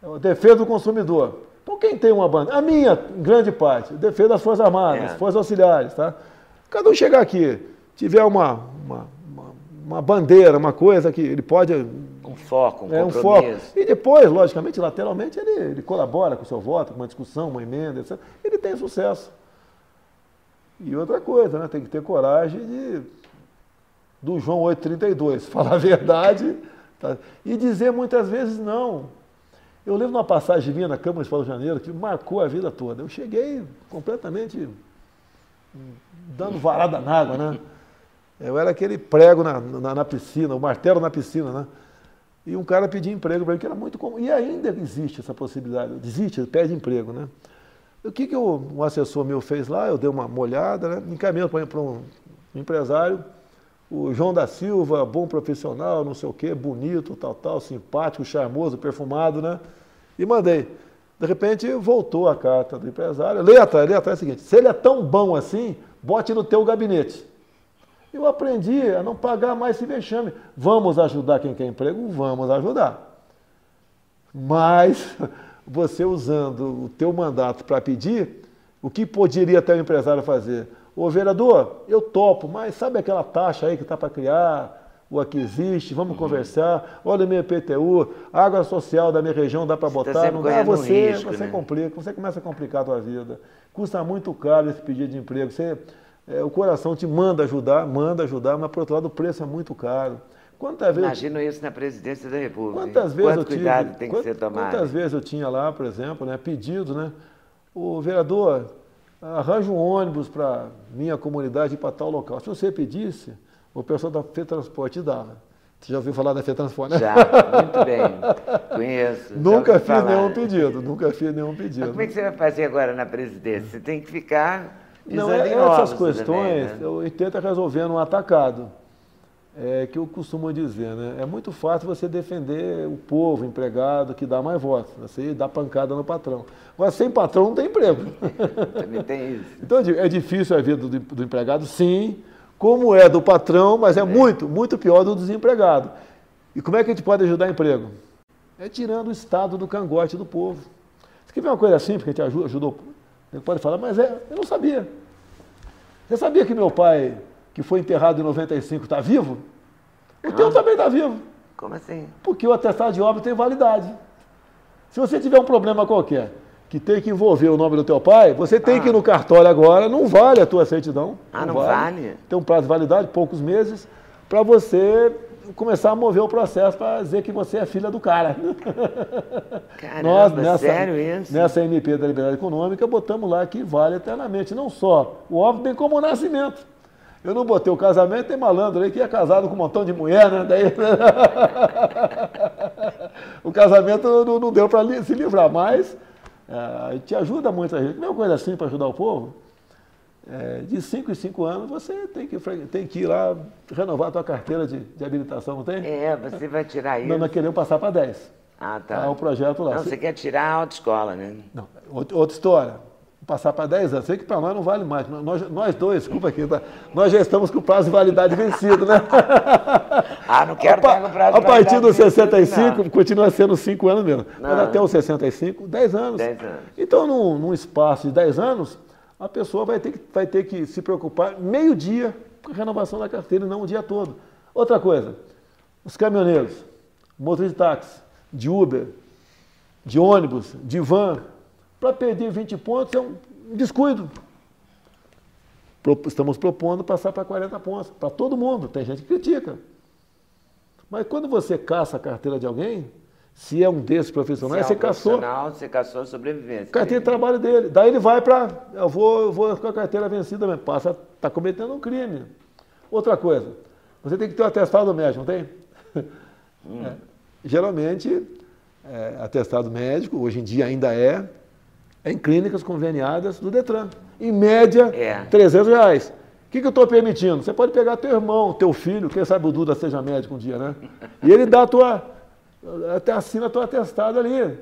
é defesa do consumidor. Então quem tem uma bandeira? A minha, em grande parte, defesa das Forças Armadas, é. Forças Auxiliares, tá? Cada um chegar aqui, tiver uma, uma, uma, uma bandeira, uma coisa que ele pode um foco, um é, compromisso. Um foco. E depois, logicamente, lateralmente, ele, ele colabora com o seu voto, com uma discussão, uma emenda, etc. Ele tem sucesso. E outra coisa, né? tem que ter coragem de, do João 8,32, (laughs) falar a verdade tá? e dizer muitas vezes não. Eu lembro de uma passagem minha na Câmara de Paulo de Janeiro que marcou a vida toda. Eu cheguei completamente dando varada na água, né? Eu era aquele prego na, na, na piscina, o martelo na piscina, né? E um cara pedia emprego para ele, que era muito comum. E ainda existe essa possibilidade. Existe, pede emprego, né? O que, que o, um assessor meu fez lá? Eu dei uma molhada, né? Encaminhando para um empresário. O João da Silva, bom profissional, não sei o quê, bonito, tal, tal, simpático, charmoso, perfumado, né? E mandei. De repente voltou a carta do empresário. Atrás, lê atrás é o seguinte: se ele é tão bom assim, bote no teu gabinete. Eu aprendi a não pagar mais esse vexame. Vamos ajudar quem quer emprego? Vamos ajudar. Mas (laughs) você usando o teu mandato para pedir, o que poderia até o empresário fazer? Ô vereador, eu topo, mas sabe aquela taxa aí que está para criar? o aqui existe, vamos uhum. conversar, olha o meu IPTU, água social da minha região dá para tá botar, tá não dá, você, risco, você né? complica, você começa a complicar a tua vida. Custa muito caro esse pedido de emprego. Você, é, o coração te manda ajudar, manda ajudar, mas por outro lado o preço é muito caro. Quantas vezes Imagino isso na presidência da República. Quantas vezes Quanto eu tive, cuidado tem que ser tomado? Quantas vezes eu tinha lá, por exemplo, né, pedidos, né? O vereador, arranja um ônibus para minha comunidade ir para tal local. Se você pedisse, o pessoal da FETransporte dava. Você já ouviu falar da FETransporte, né? Já, muito bem. Conheço. nunca fiz falar. nenhum pedido, nunca fiz nenhum pedido. Mas como é que você vai fazer agora na presidência? Você tem que ficar não, é, essas questões também, né? eu tento resolver no atacado. É que eu costumo dizer, né? É muito fácil você defender o povo, o empregado, que dá mais votos. Você dá pancada no patrão. Agora, sem patrão não tem emprego. (laughs) Também tem isso. Então, é difícil a vida do, do empregado, sim, como é do patrão, mas é, é, muito, muito pior do desempregado. E como é que a gente pode ajudar o emprego? É tirando o estado do cangote do povo. Você quer ver uma coisa simples que a gente ajudou ele pode falar, mas é, eu não sabia. Você sabia que meu pai, que foi enterrado em 95, está vivo? O teu também está vivo. Como assim? Porque o atestado de óbito tem validade. Se você tiver um problema qualquer, que tem que envolver o nome do teu pai, você tem ah. que ir no cartório agora, não vale a tua certidão. Ah, não, não vale. vale? Tem um prazo de validade, poucos meses, para você começar a mover o processo para dizer que você é filha do cara. Caramba, Nós, nessa, sério isso? Nessa MP da Liberdade Econômica, botamos lá que vale eternamente, não só o óbito, bem como o nascimento. Eu não botei o casamento, tem malandro aí que é casado com um montão de mulher, né? Daí... (laughs) o casamento não, não deu para se livrar, mas é, te ajuda muito a gente. Mesma coisa assim para ajudar o povo. É, de 5 em 5 anos você tem que, tem que ir lá renovar a tua carteira de, de habilitação, não tem? É, você vai tirar isso. Não, nós queremos passar para 10. Ah, tá. É o projeto lá. Não, você quer tirar a autoescola, né? Não, outra história passar para 10 anos. Sei que para nós não vale mais. Nós, nós dois, desculpa aqui, tá? nós já estamos com o prazo de validade vencido, né? (laughs) ah, não quero a, o prazo A partir dos 65, não. continua sendo 5 anos mesmo. Não. Mas até os 65, 10 anos. 10 anos. Então, num, num espaço de 10 anos, a pessoa vai ter que, vai ter que se preocupar meio-dia com a renovação da carteira não o dia todo. Outra coisa, os caminhoneiros, motor de táxi, de Uber, de ônibus, de van, para perder 20 pontos é um descuido. Estamos propondo passar para 40 pontos, para todo mundo. Tem gente que critica. Mas quando você caça a carteira de alguém, se é um desses profissionais, se é um você caçou. Você caçou sobrevivência. Carteira de trabalho dele. Daí ele vai para. Eu vou, eu vou com a carteira vencida mesmo. Passa, está cometendo um crime. Outra coisa, você tem que ter o um atestado médico, não tem? (laughs) Hum. É, geralmente, é, atestado médico, hoje em dia ainda é, em clínicas conveniadas do Detran. Em média, é. 300 reais. O que, que eu estou permitindo? Você pode pegar teu irmão, teu filho, quem sabe o Duda seja médico um dia, né? (laughs) E ele dá a tua, até assina tua atestado ali.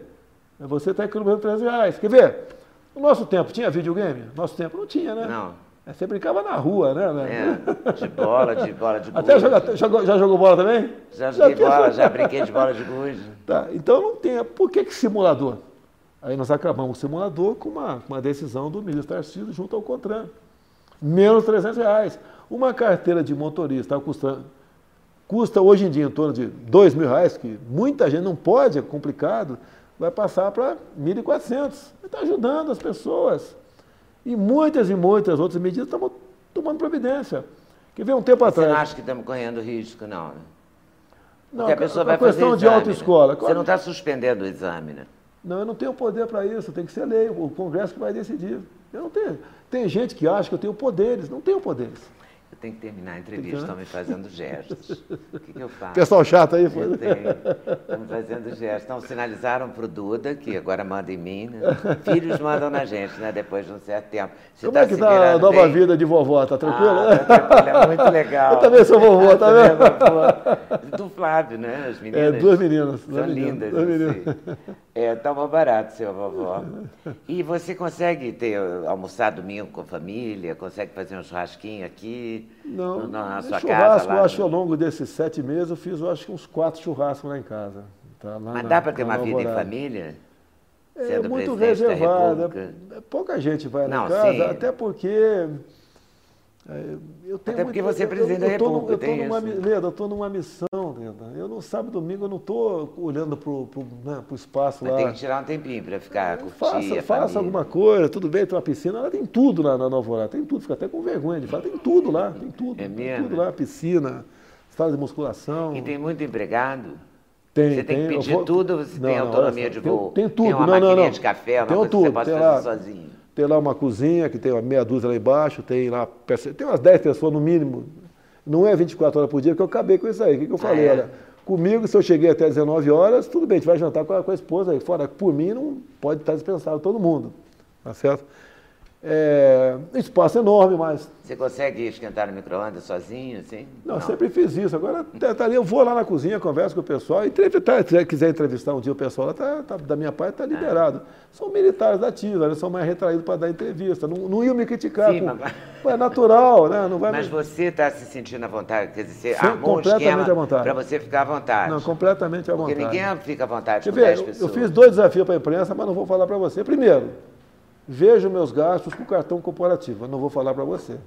Você está economizando 300 reais. Quer ver? No nosso tempo, tinha videogame? Nosso tempo não tinha, né? Não. É, você brincava na rua, né? É, de bola, de bola de gude. Até joga, jogou, já jogou bola também? Já joguei já bola, já brinquei de bola de gude. (laughs) Tá, então não tem. Por que, que simulador? Aí nós acabamos o simulador com uma, uma decisão do ministro Tarcísio junto ao CONTRAN. Menos 300 reais. Uma carteira de motorista custa, custa hoje em dia em torno de 2 mil reais, que muita gente não pode, é complicado, vai passar para 1.400. Está ajudando as pessoas. E muitas e muitas outras medidas estamos tomando providência. Quer ver um tempo atrás. Você não acha que estamos correndo risco, não? Né? Não, Porque a pessoa a vai questão fazer de autoescola. Você não está suspendendo o exame, né? Não, eu não tenho poder para isso, tem que ser lei, o Congresso que vai decidir. Eu não tenho. Tem gente que acha que eu tenho poderes, não tenho poderes. Tenho que terminar a entrevista, estão me fazendo gestos. O que, que eu faço? Pessoal chato aí, foi? Estão me fazendo gestos. Então, sinalizaram para o Duda, que agora manda em mim, né? Filhos mandam na gente, né? Depois de um certo tempo. Você Como tá é que está a nova bem? vida de vovó? Está tranquilo? Ah, tá tranquilo, é muito legal. Eu também sou vovó, tá vendo? Do Flávio, né? As meninas. É, duas meninas. São duas lindas. Duas meninas. É, tá barato, seu vovó. E você consegue ter almoçar domingo com a família? Consegue fazer um churrasquinho aqui? Não, no, na sua churrasco, casa? Lá, eu acho, no... ao longo desses sete meses, eu fiz, eu acho, uns quatro churrascos lá em casa. Tá, Mas na, dá para ter uma vida em família? É muito reservada. Pouca gente vai Não, na casa, sim. até porque é, eu tenho Até porque muito, você é presidente eu, eu, da República, eu tô numa, Leda, eu estou numa missão, Leda. Eu no sábado domingo eu não estou olhando para o né, espaço Mas lá. tem que tirar um tempinho para ficar, curtir Faça, faça alguma coisa, tudo bem, tem uma piscina, ela tem tudo lá na Nova Orlando, tem tudo, fica até com vergonha de falar, tem tudo lá, tem tudo. É mesmo? Tem tudo lá, piscina, sala de musculação. E tem muito empregado? Tem, você tem, tem que pedir vou... tudo, você não, tem autonomia não, de voo? Tem, tem tudo, tem uma não, não, não. de café, uma tem coisa tudo, que você pode fazer lá, sozinho? Tem lá uma cozinha, que tem uma meia dúzia lá embaixo, tem lá. Tem umas 10 pessoas no mínimo. Não é 24 horas por dia, porque eu acabei com isso aí. O que, que eu falei? Ah, é? Olha, comigo, se eu cheguei até 19 horas, tudo bem, a gente vai jantar com a, com a esposa aí. Fora, por mim, não pode estar dispensado todo mundo. Tá certo? É, espaço enorme, mas. Você consegue esquentar no micro-ondas sozinho, assim? Não, Não, sempre fiz isso. Agora, tá, tá ali, eu vou lá na cozinha, converso com o pessoal. E se quiser entrevistar um dia o pessoal lá, tá, tá, da minha parte, está liberado. São militares ativos, eles são mais retraídos para dar entrevista. Não, não iam me criticar. Sim, com, mas... É natural, né? Não vai mas me... você está se sentindo à vontade? Quer dizer, você Sim, armou completamente à vontade. para você ficar à vontade? Não, completamente à vontade. Porque ninguém fica à vontade Quer com ver, 10 pessoas. Eu fiz dois desafios para a imprensa, mas não vou falar para você. Primeiro, Veja meus gastos com cartão corporativo. Eu não vou falar para você.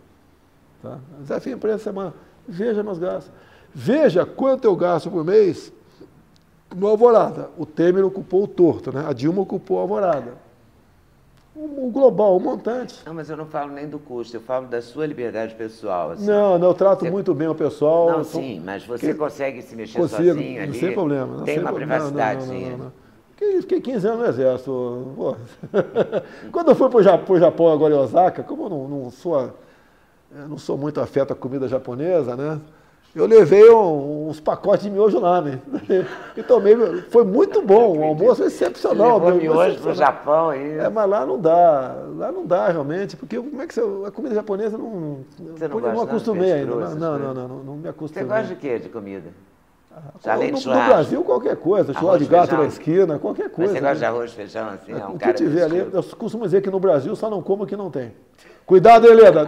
Tá? Desafio empresa semana. Veja meus gastos. Veja quanto eu gasto por mês no Alvorada. O Temer ocupou o torto, né? A Dilma ocupou a Alvorada. O, o global, o montante. Não, mas eu não falo nem do custo, eu falo da sua liberdade pessoal. Assim. Não, não, eu trato você... muito bem o pessoal. Não, sim, mas você que... consegue se mexer Consigo, sozinho ali. Sem problema. Tem uma privacidade. Não, não, não, Fiquei 15 anos no exército. (laughs) Quando eu fui para o Japão, agora em Osaka, como eu não, não sou, não sou muito afeto à comida japonesa, né? eu levei um, uns pacotes de miojo lá, né? (laughs) E tomei, foi muito bom, o almoço é excepcional. Levou miojo pro Japão aí. É, mas lá não dá, lá não dá realmente, porque como é que você, a comida japonesa não, Você não eu não gosta, acostumei não, ainda, não, não, não, não, não, não me Você acostumei. gosta de quê de comida? No, de no. Brasil, qualquer coisa, churrasco de gato feijão. na esquina, qualquer Mas coisa. você gosta de né? arroz, feijão, assim? É um o que tiver ali, eu costumo dizer que no Brasil só não como o que não tem. Cuidado, Helena. (laughs)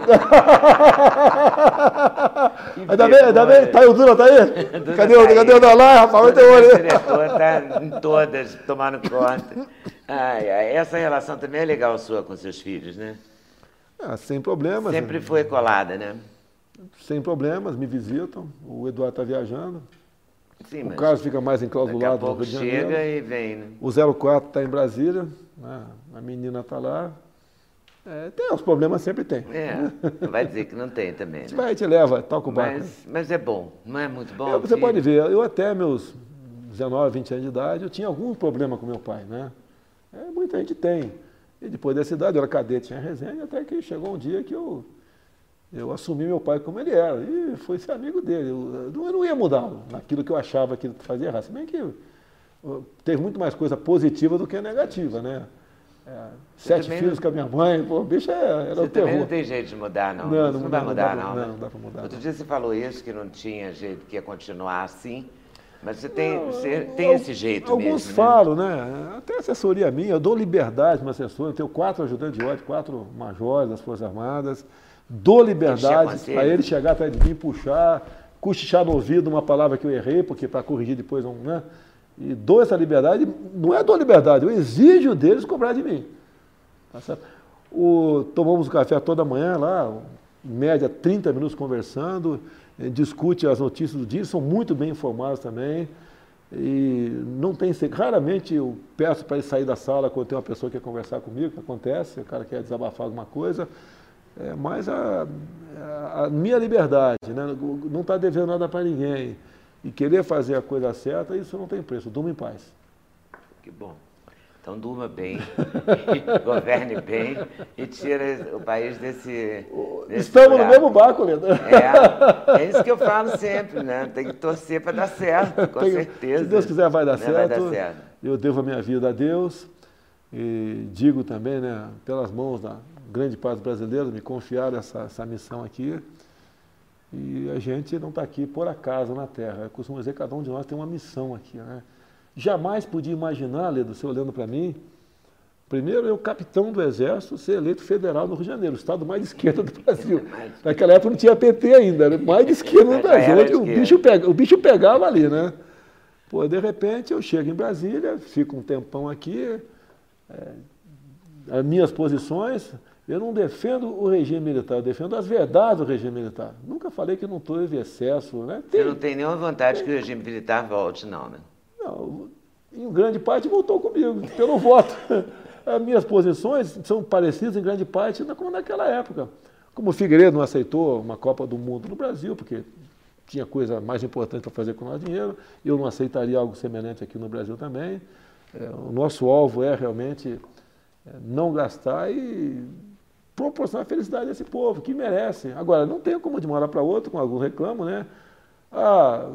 ainda bem, ainda bem. Tá aí o Dura, tá aí? (laughs) Duda Cadê, tá o, aí. cadê o Dalai, rapaz? Vai ter O olho. diretor está em todas, tomando conta. Ai, ai, essa relação também é legal sua com seus filhos, né? Ah, sem problemas. Sempre foi colada, né? Sem problemas, me visitam. O Eduardo está viajando. Sim, O Carlos fica mais daqui a enclausulado pouco chega e vem, né? O 04 está em Brasília. né? A menina está lá. É, tem os problemas, sempre tem. É, não vai dizer que não tem também, A gente né? (laughs) vai, te leva, toca o barco. Mas, mas é bom, não é muito bom? Eu- você filho? pode ver, eu até meus 19, 20 anos de idade, eu tinha algum problema com meu pai, né? É, muita gente tem. E depois dessa idade, eu era cadete, tinha resenha, até que chegou um dia que eu, eu assumi meu pai como ele era. E fui ser amigo dele. Eu, eu não ia mudá-lo naquilo que eu achava que ele fazia errado. Se bem que teve muito mais coisa positiva do que negativa, né? É, sete filhos não- com a minha mãe, pô, o bicho é- era Você o também terror. não tem jeito de mudar, não. Não, Você não não, vai não mudar, não. não, né? não dá pra mudar, Outro não. dia você falou isso, que não tinha jeito, que ia continuar assim. Mas você tem, você Al- tem esse jeito Alguns mesmo, né? falam, né? Até assessoria minha, eu dou liberdade para assessor. Eu tenho quatro ajudantes de ordem, quatro majores das Forças Armadas. Dou liberdade para ele chegar atrás de mim, puxar, cochichar no ouvido uma palavra que eu errei, porque para corrigir depois não. Né? E dou essa liberdade, não é dou liberdade, eu exijo deles cobrar de mim. Tá certo? O, tomamos um café toda manhã lá, em média 30 minutos conversando, discute as notícias do dia, são muito bem informados também. E não tem. Raramente eu peço para ele sair da sala quando tem uma pessoa que quer conversar comigo, que acontece, o cara quer desabafar alguma coisa. É, mas a, a- a minha liberdade, né? não está devendo nada para ninguém. E querer fazer a coisa certa, isso não tem preço. Durma em paz. Que bom. Então durma bem, (laughs) governe bem e tira o país desse. desse Estamos no buraco. mesmo barco, Leda. É, é isso que eu falo sempre, né? Tem que torcer para dar certo, com certeza. Se Deus quiser, vai dar, Né? certo. Vai dar certo. Eu devo a minha vida a Deus. E digo também, né, pelas mãos da grande parte dos brasileiros, me confiaram essa, essa missão aqui. E a gente não está aqui por acaso na Terra. Eu costumo dizer que cada um de nós tem uma missão aqui. Né? Jamais podia imaginar, Ledo, você olhando para mim, primeiro eu, capitão do Exército, ser eleito federal no Rio de Janeiro, o estado mais de esquerda do Brasil. (laughs) Naquela época não tinha PT ainda, era mais de esquerda Já Brasil. o bicho, pega, o bicho pegava ali, né? Pô, de repente eu chego em Brasília, fico um tempão aqui, é, as minhas posições, eu não defendo o regime militar, eu defendo as verdades do regime militar. Nunca falei que não teve excesso, né? Você Tem, não tem nenhuma vontade que o regime militar volte, não, né? não, em grande parte voltou comigo, pelo voto. (laughs) As minhas posições são parecidas em grande parte como naquela época. Como o Figueiredo não aceitou uma Copa do Mundo no Brasil, porque tinha coisa mais importante para fazer com o nosso dinheiro, eu não aceitaria algo semelhante aqui no Brasil também. É, o nosso alvo é realmente é, não gastar e proporcionar felicidade a esse povo, que merece. Agora, não tem como de uma hora para outra, como alguns reclamam, né? Ah,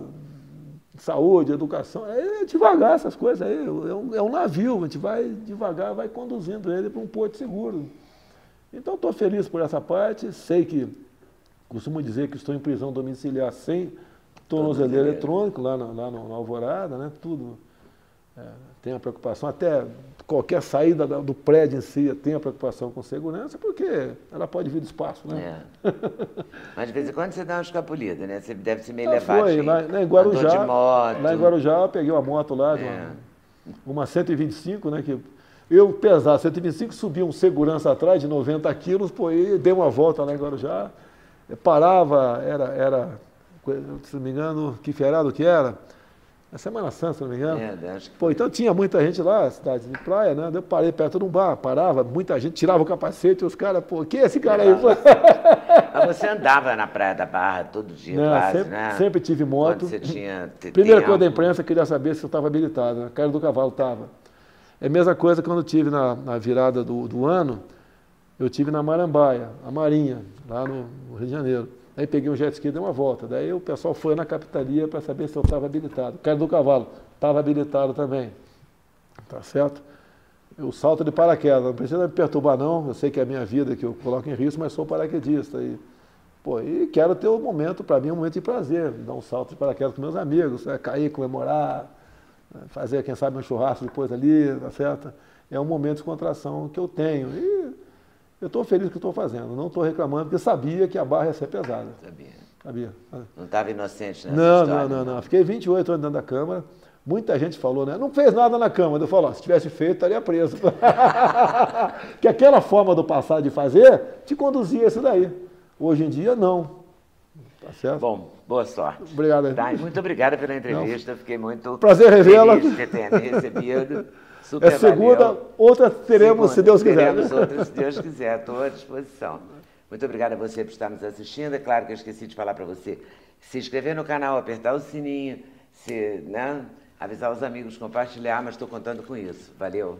saúde, educação, é devagar essas coisas aí, é um, é um navio, a gente vai devagar, vai conduzindo ele para um porto seguro. Então estou feliz por essa parte, sei que, costumo dizer que estou em prisão domiciliar sem tornozeleiro eletrônico, lá, na, lá no, na Alvorada, né? tudo é, tem a preocupação, até qualquer saída da- do prédio em si tem a preocupação com segurança, porque ela pode vir do espaço, né? É. (laughs) Mas de vez em quando você dá uma escapulida, né? Você deve se meio Ah, levar. foi, lá, lá em Guarujá, de moto. lá em Guarujá eu peguei uma moto lá, de uma, É. uma 125, né, que eu pesava 125, subi um segurança atrás de 90 quilos, pô, e dei uma volta lá em Guarujá, parava, era, era, se não me engano, que feriado que era? A Semana Santa, se não me engano. É, acho que Pô, então tinha muita gente lá, cidade de praia, né? Eu parei perto de um bar, parava, muita gente tirava o capacete, os caras, pô, quem é esse cara aí? (laughs) Mas você andava na Praia da Barra todo dia, Não, quase, sempre, né? sempre tive moto. Quando você tinha Primeira coisa da imprensa queria saber se eu estava habilitado, né? a cara do cavalo estava. É a mesma coisa quando eu tive na, na virada do, do ano, eu tive na Marambaia, a Marinha, lá no, no Rio de Janeiro. Aí peguei um jet ski e dei uma volta. Daí o pessoal foi na capitaria para saber se eu estava habilitado. O cara do cavalo estava habilitado também. Tá certo? O salto de paraquedas, não precisa me perturbar não, eu sei que é a minha vida que eu coloco em risco, mas sou paraquedista. E, pô, e quero ter um momento, para mim, um momento de prazer, dar um salto de paraquedas com meus amigos, né? cair, comemorar, né? fazer, quem sabe, um churrasco depois ali, tá certo? É um momento de contração que eu tenho. E eu estou feliz com o que estou fazendo, não estou reclamando, porque sabia que a barra ia ser pesada. Sabia. Sabia. Não estava inocente nessa não, história? Não, não, não. Fiquei 28 anos dentro da Câmara. Muita gente falou, né? Não fez nada na Câmara. Eu falo, ó, se tivesse feito, estaria preso. (laughs) que aquela forma do passado de fazer te conduzia a isso daí. Hoje em dia, não. Tá certo? Bom, boa sorte. Obrigado. Tá, muito obrigada pela entrevista. Não. Fiquei muito Prazer revê-la. ter recebido. Super é segunda, outra teremos, segunda, se Deus quiser. Teremos outra, se Deus quiser. Estou à disposição. Muito obrigada a você por estar nos assistindo. É claro que eu esqueci de falar para você se inscrever no canal, apertar o sininho, se, né? avisar os amigos, compartilhar, mas estou contando com isso. Valeu!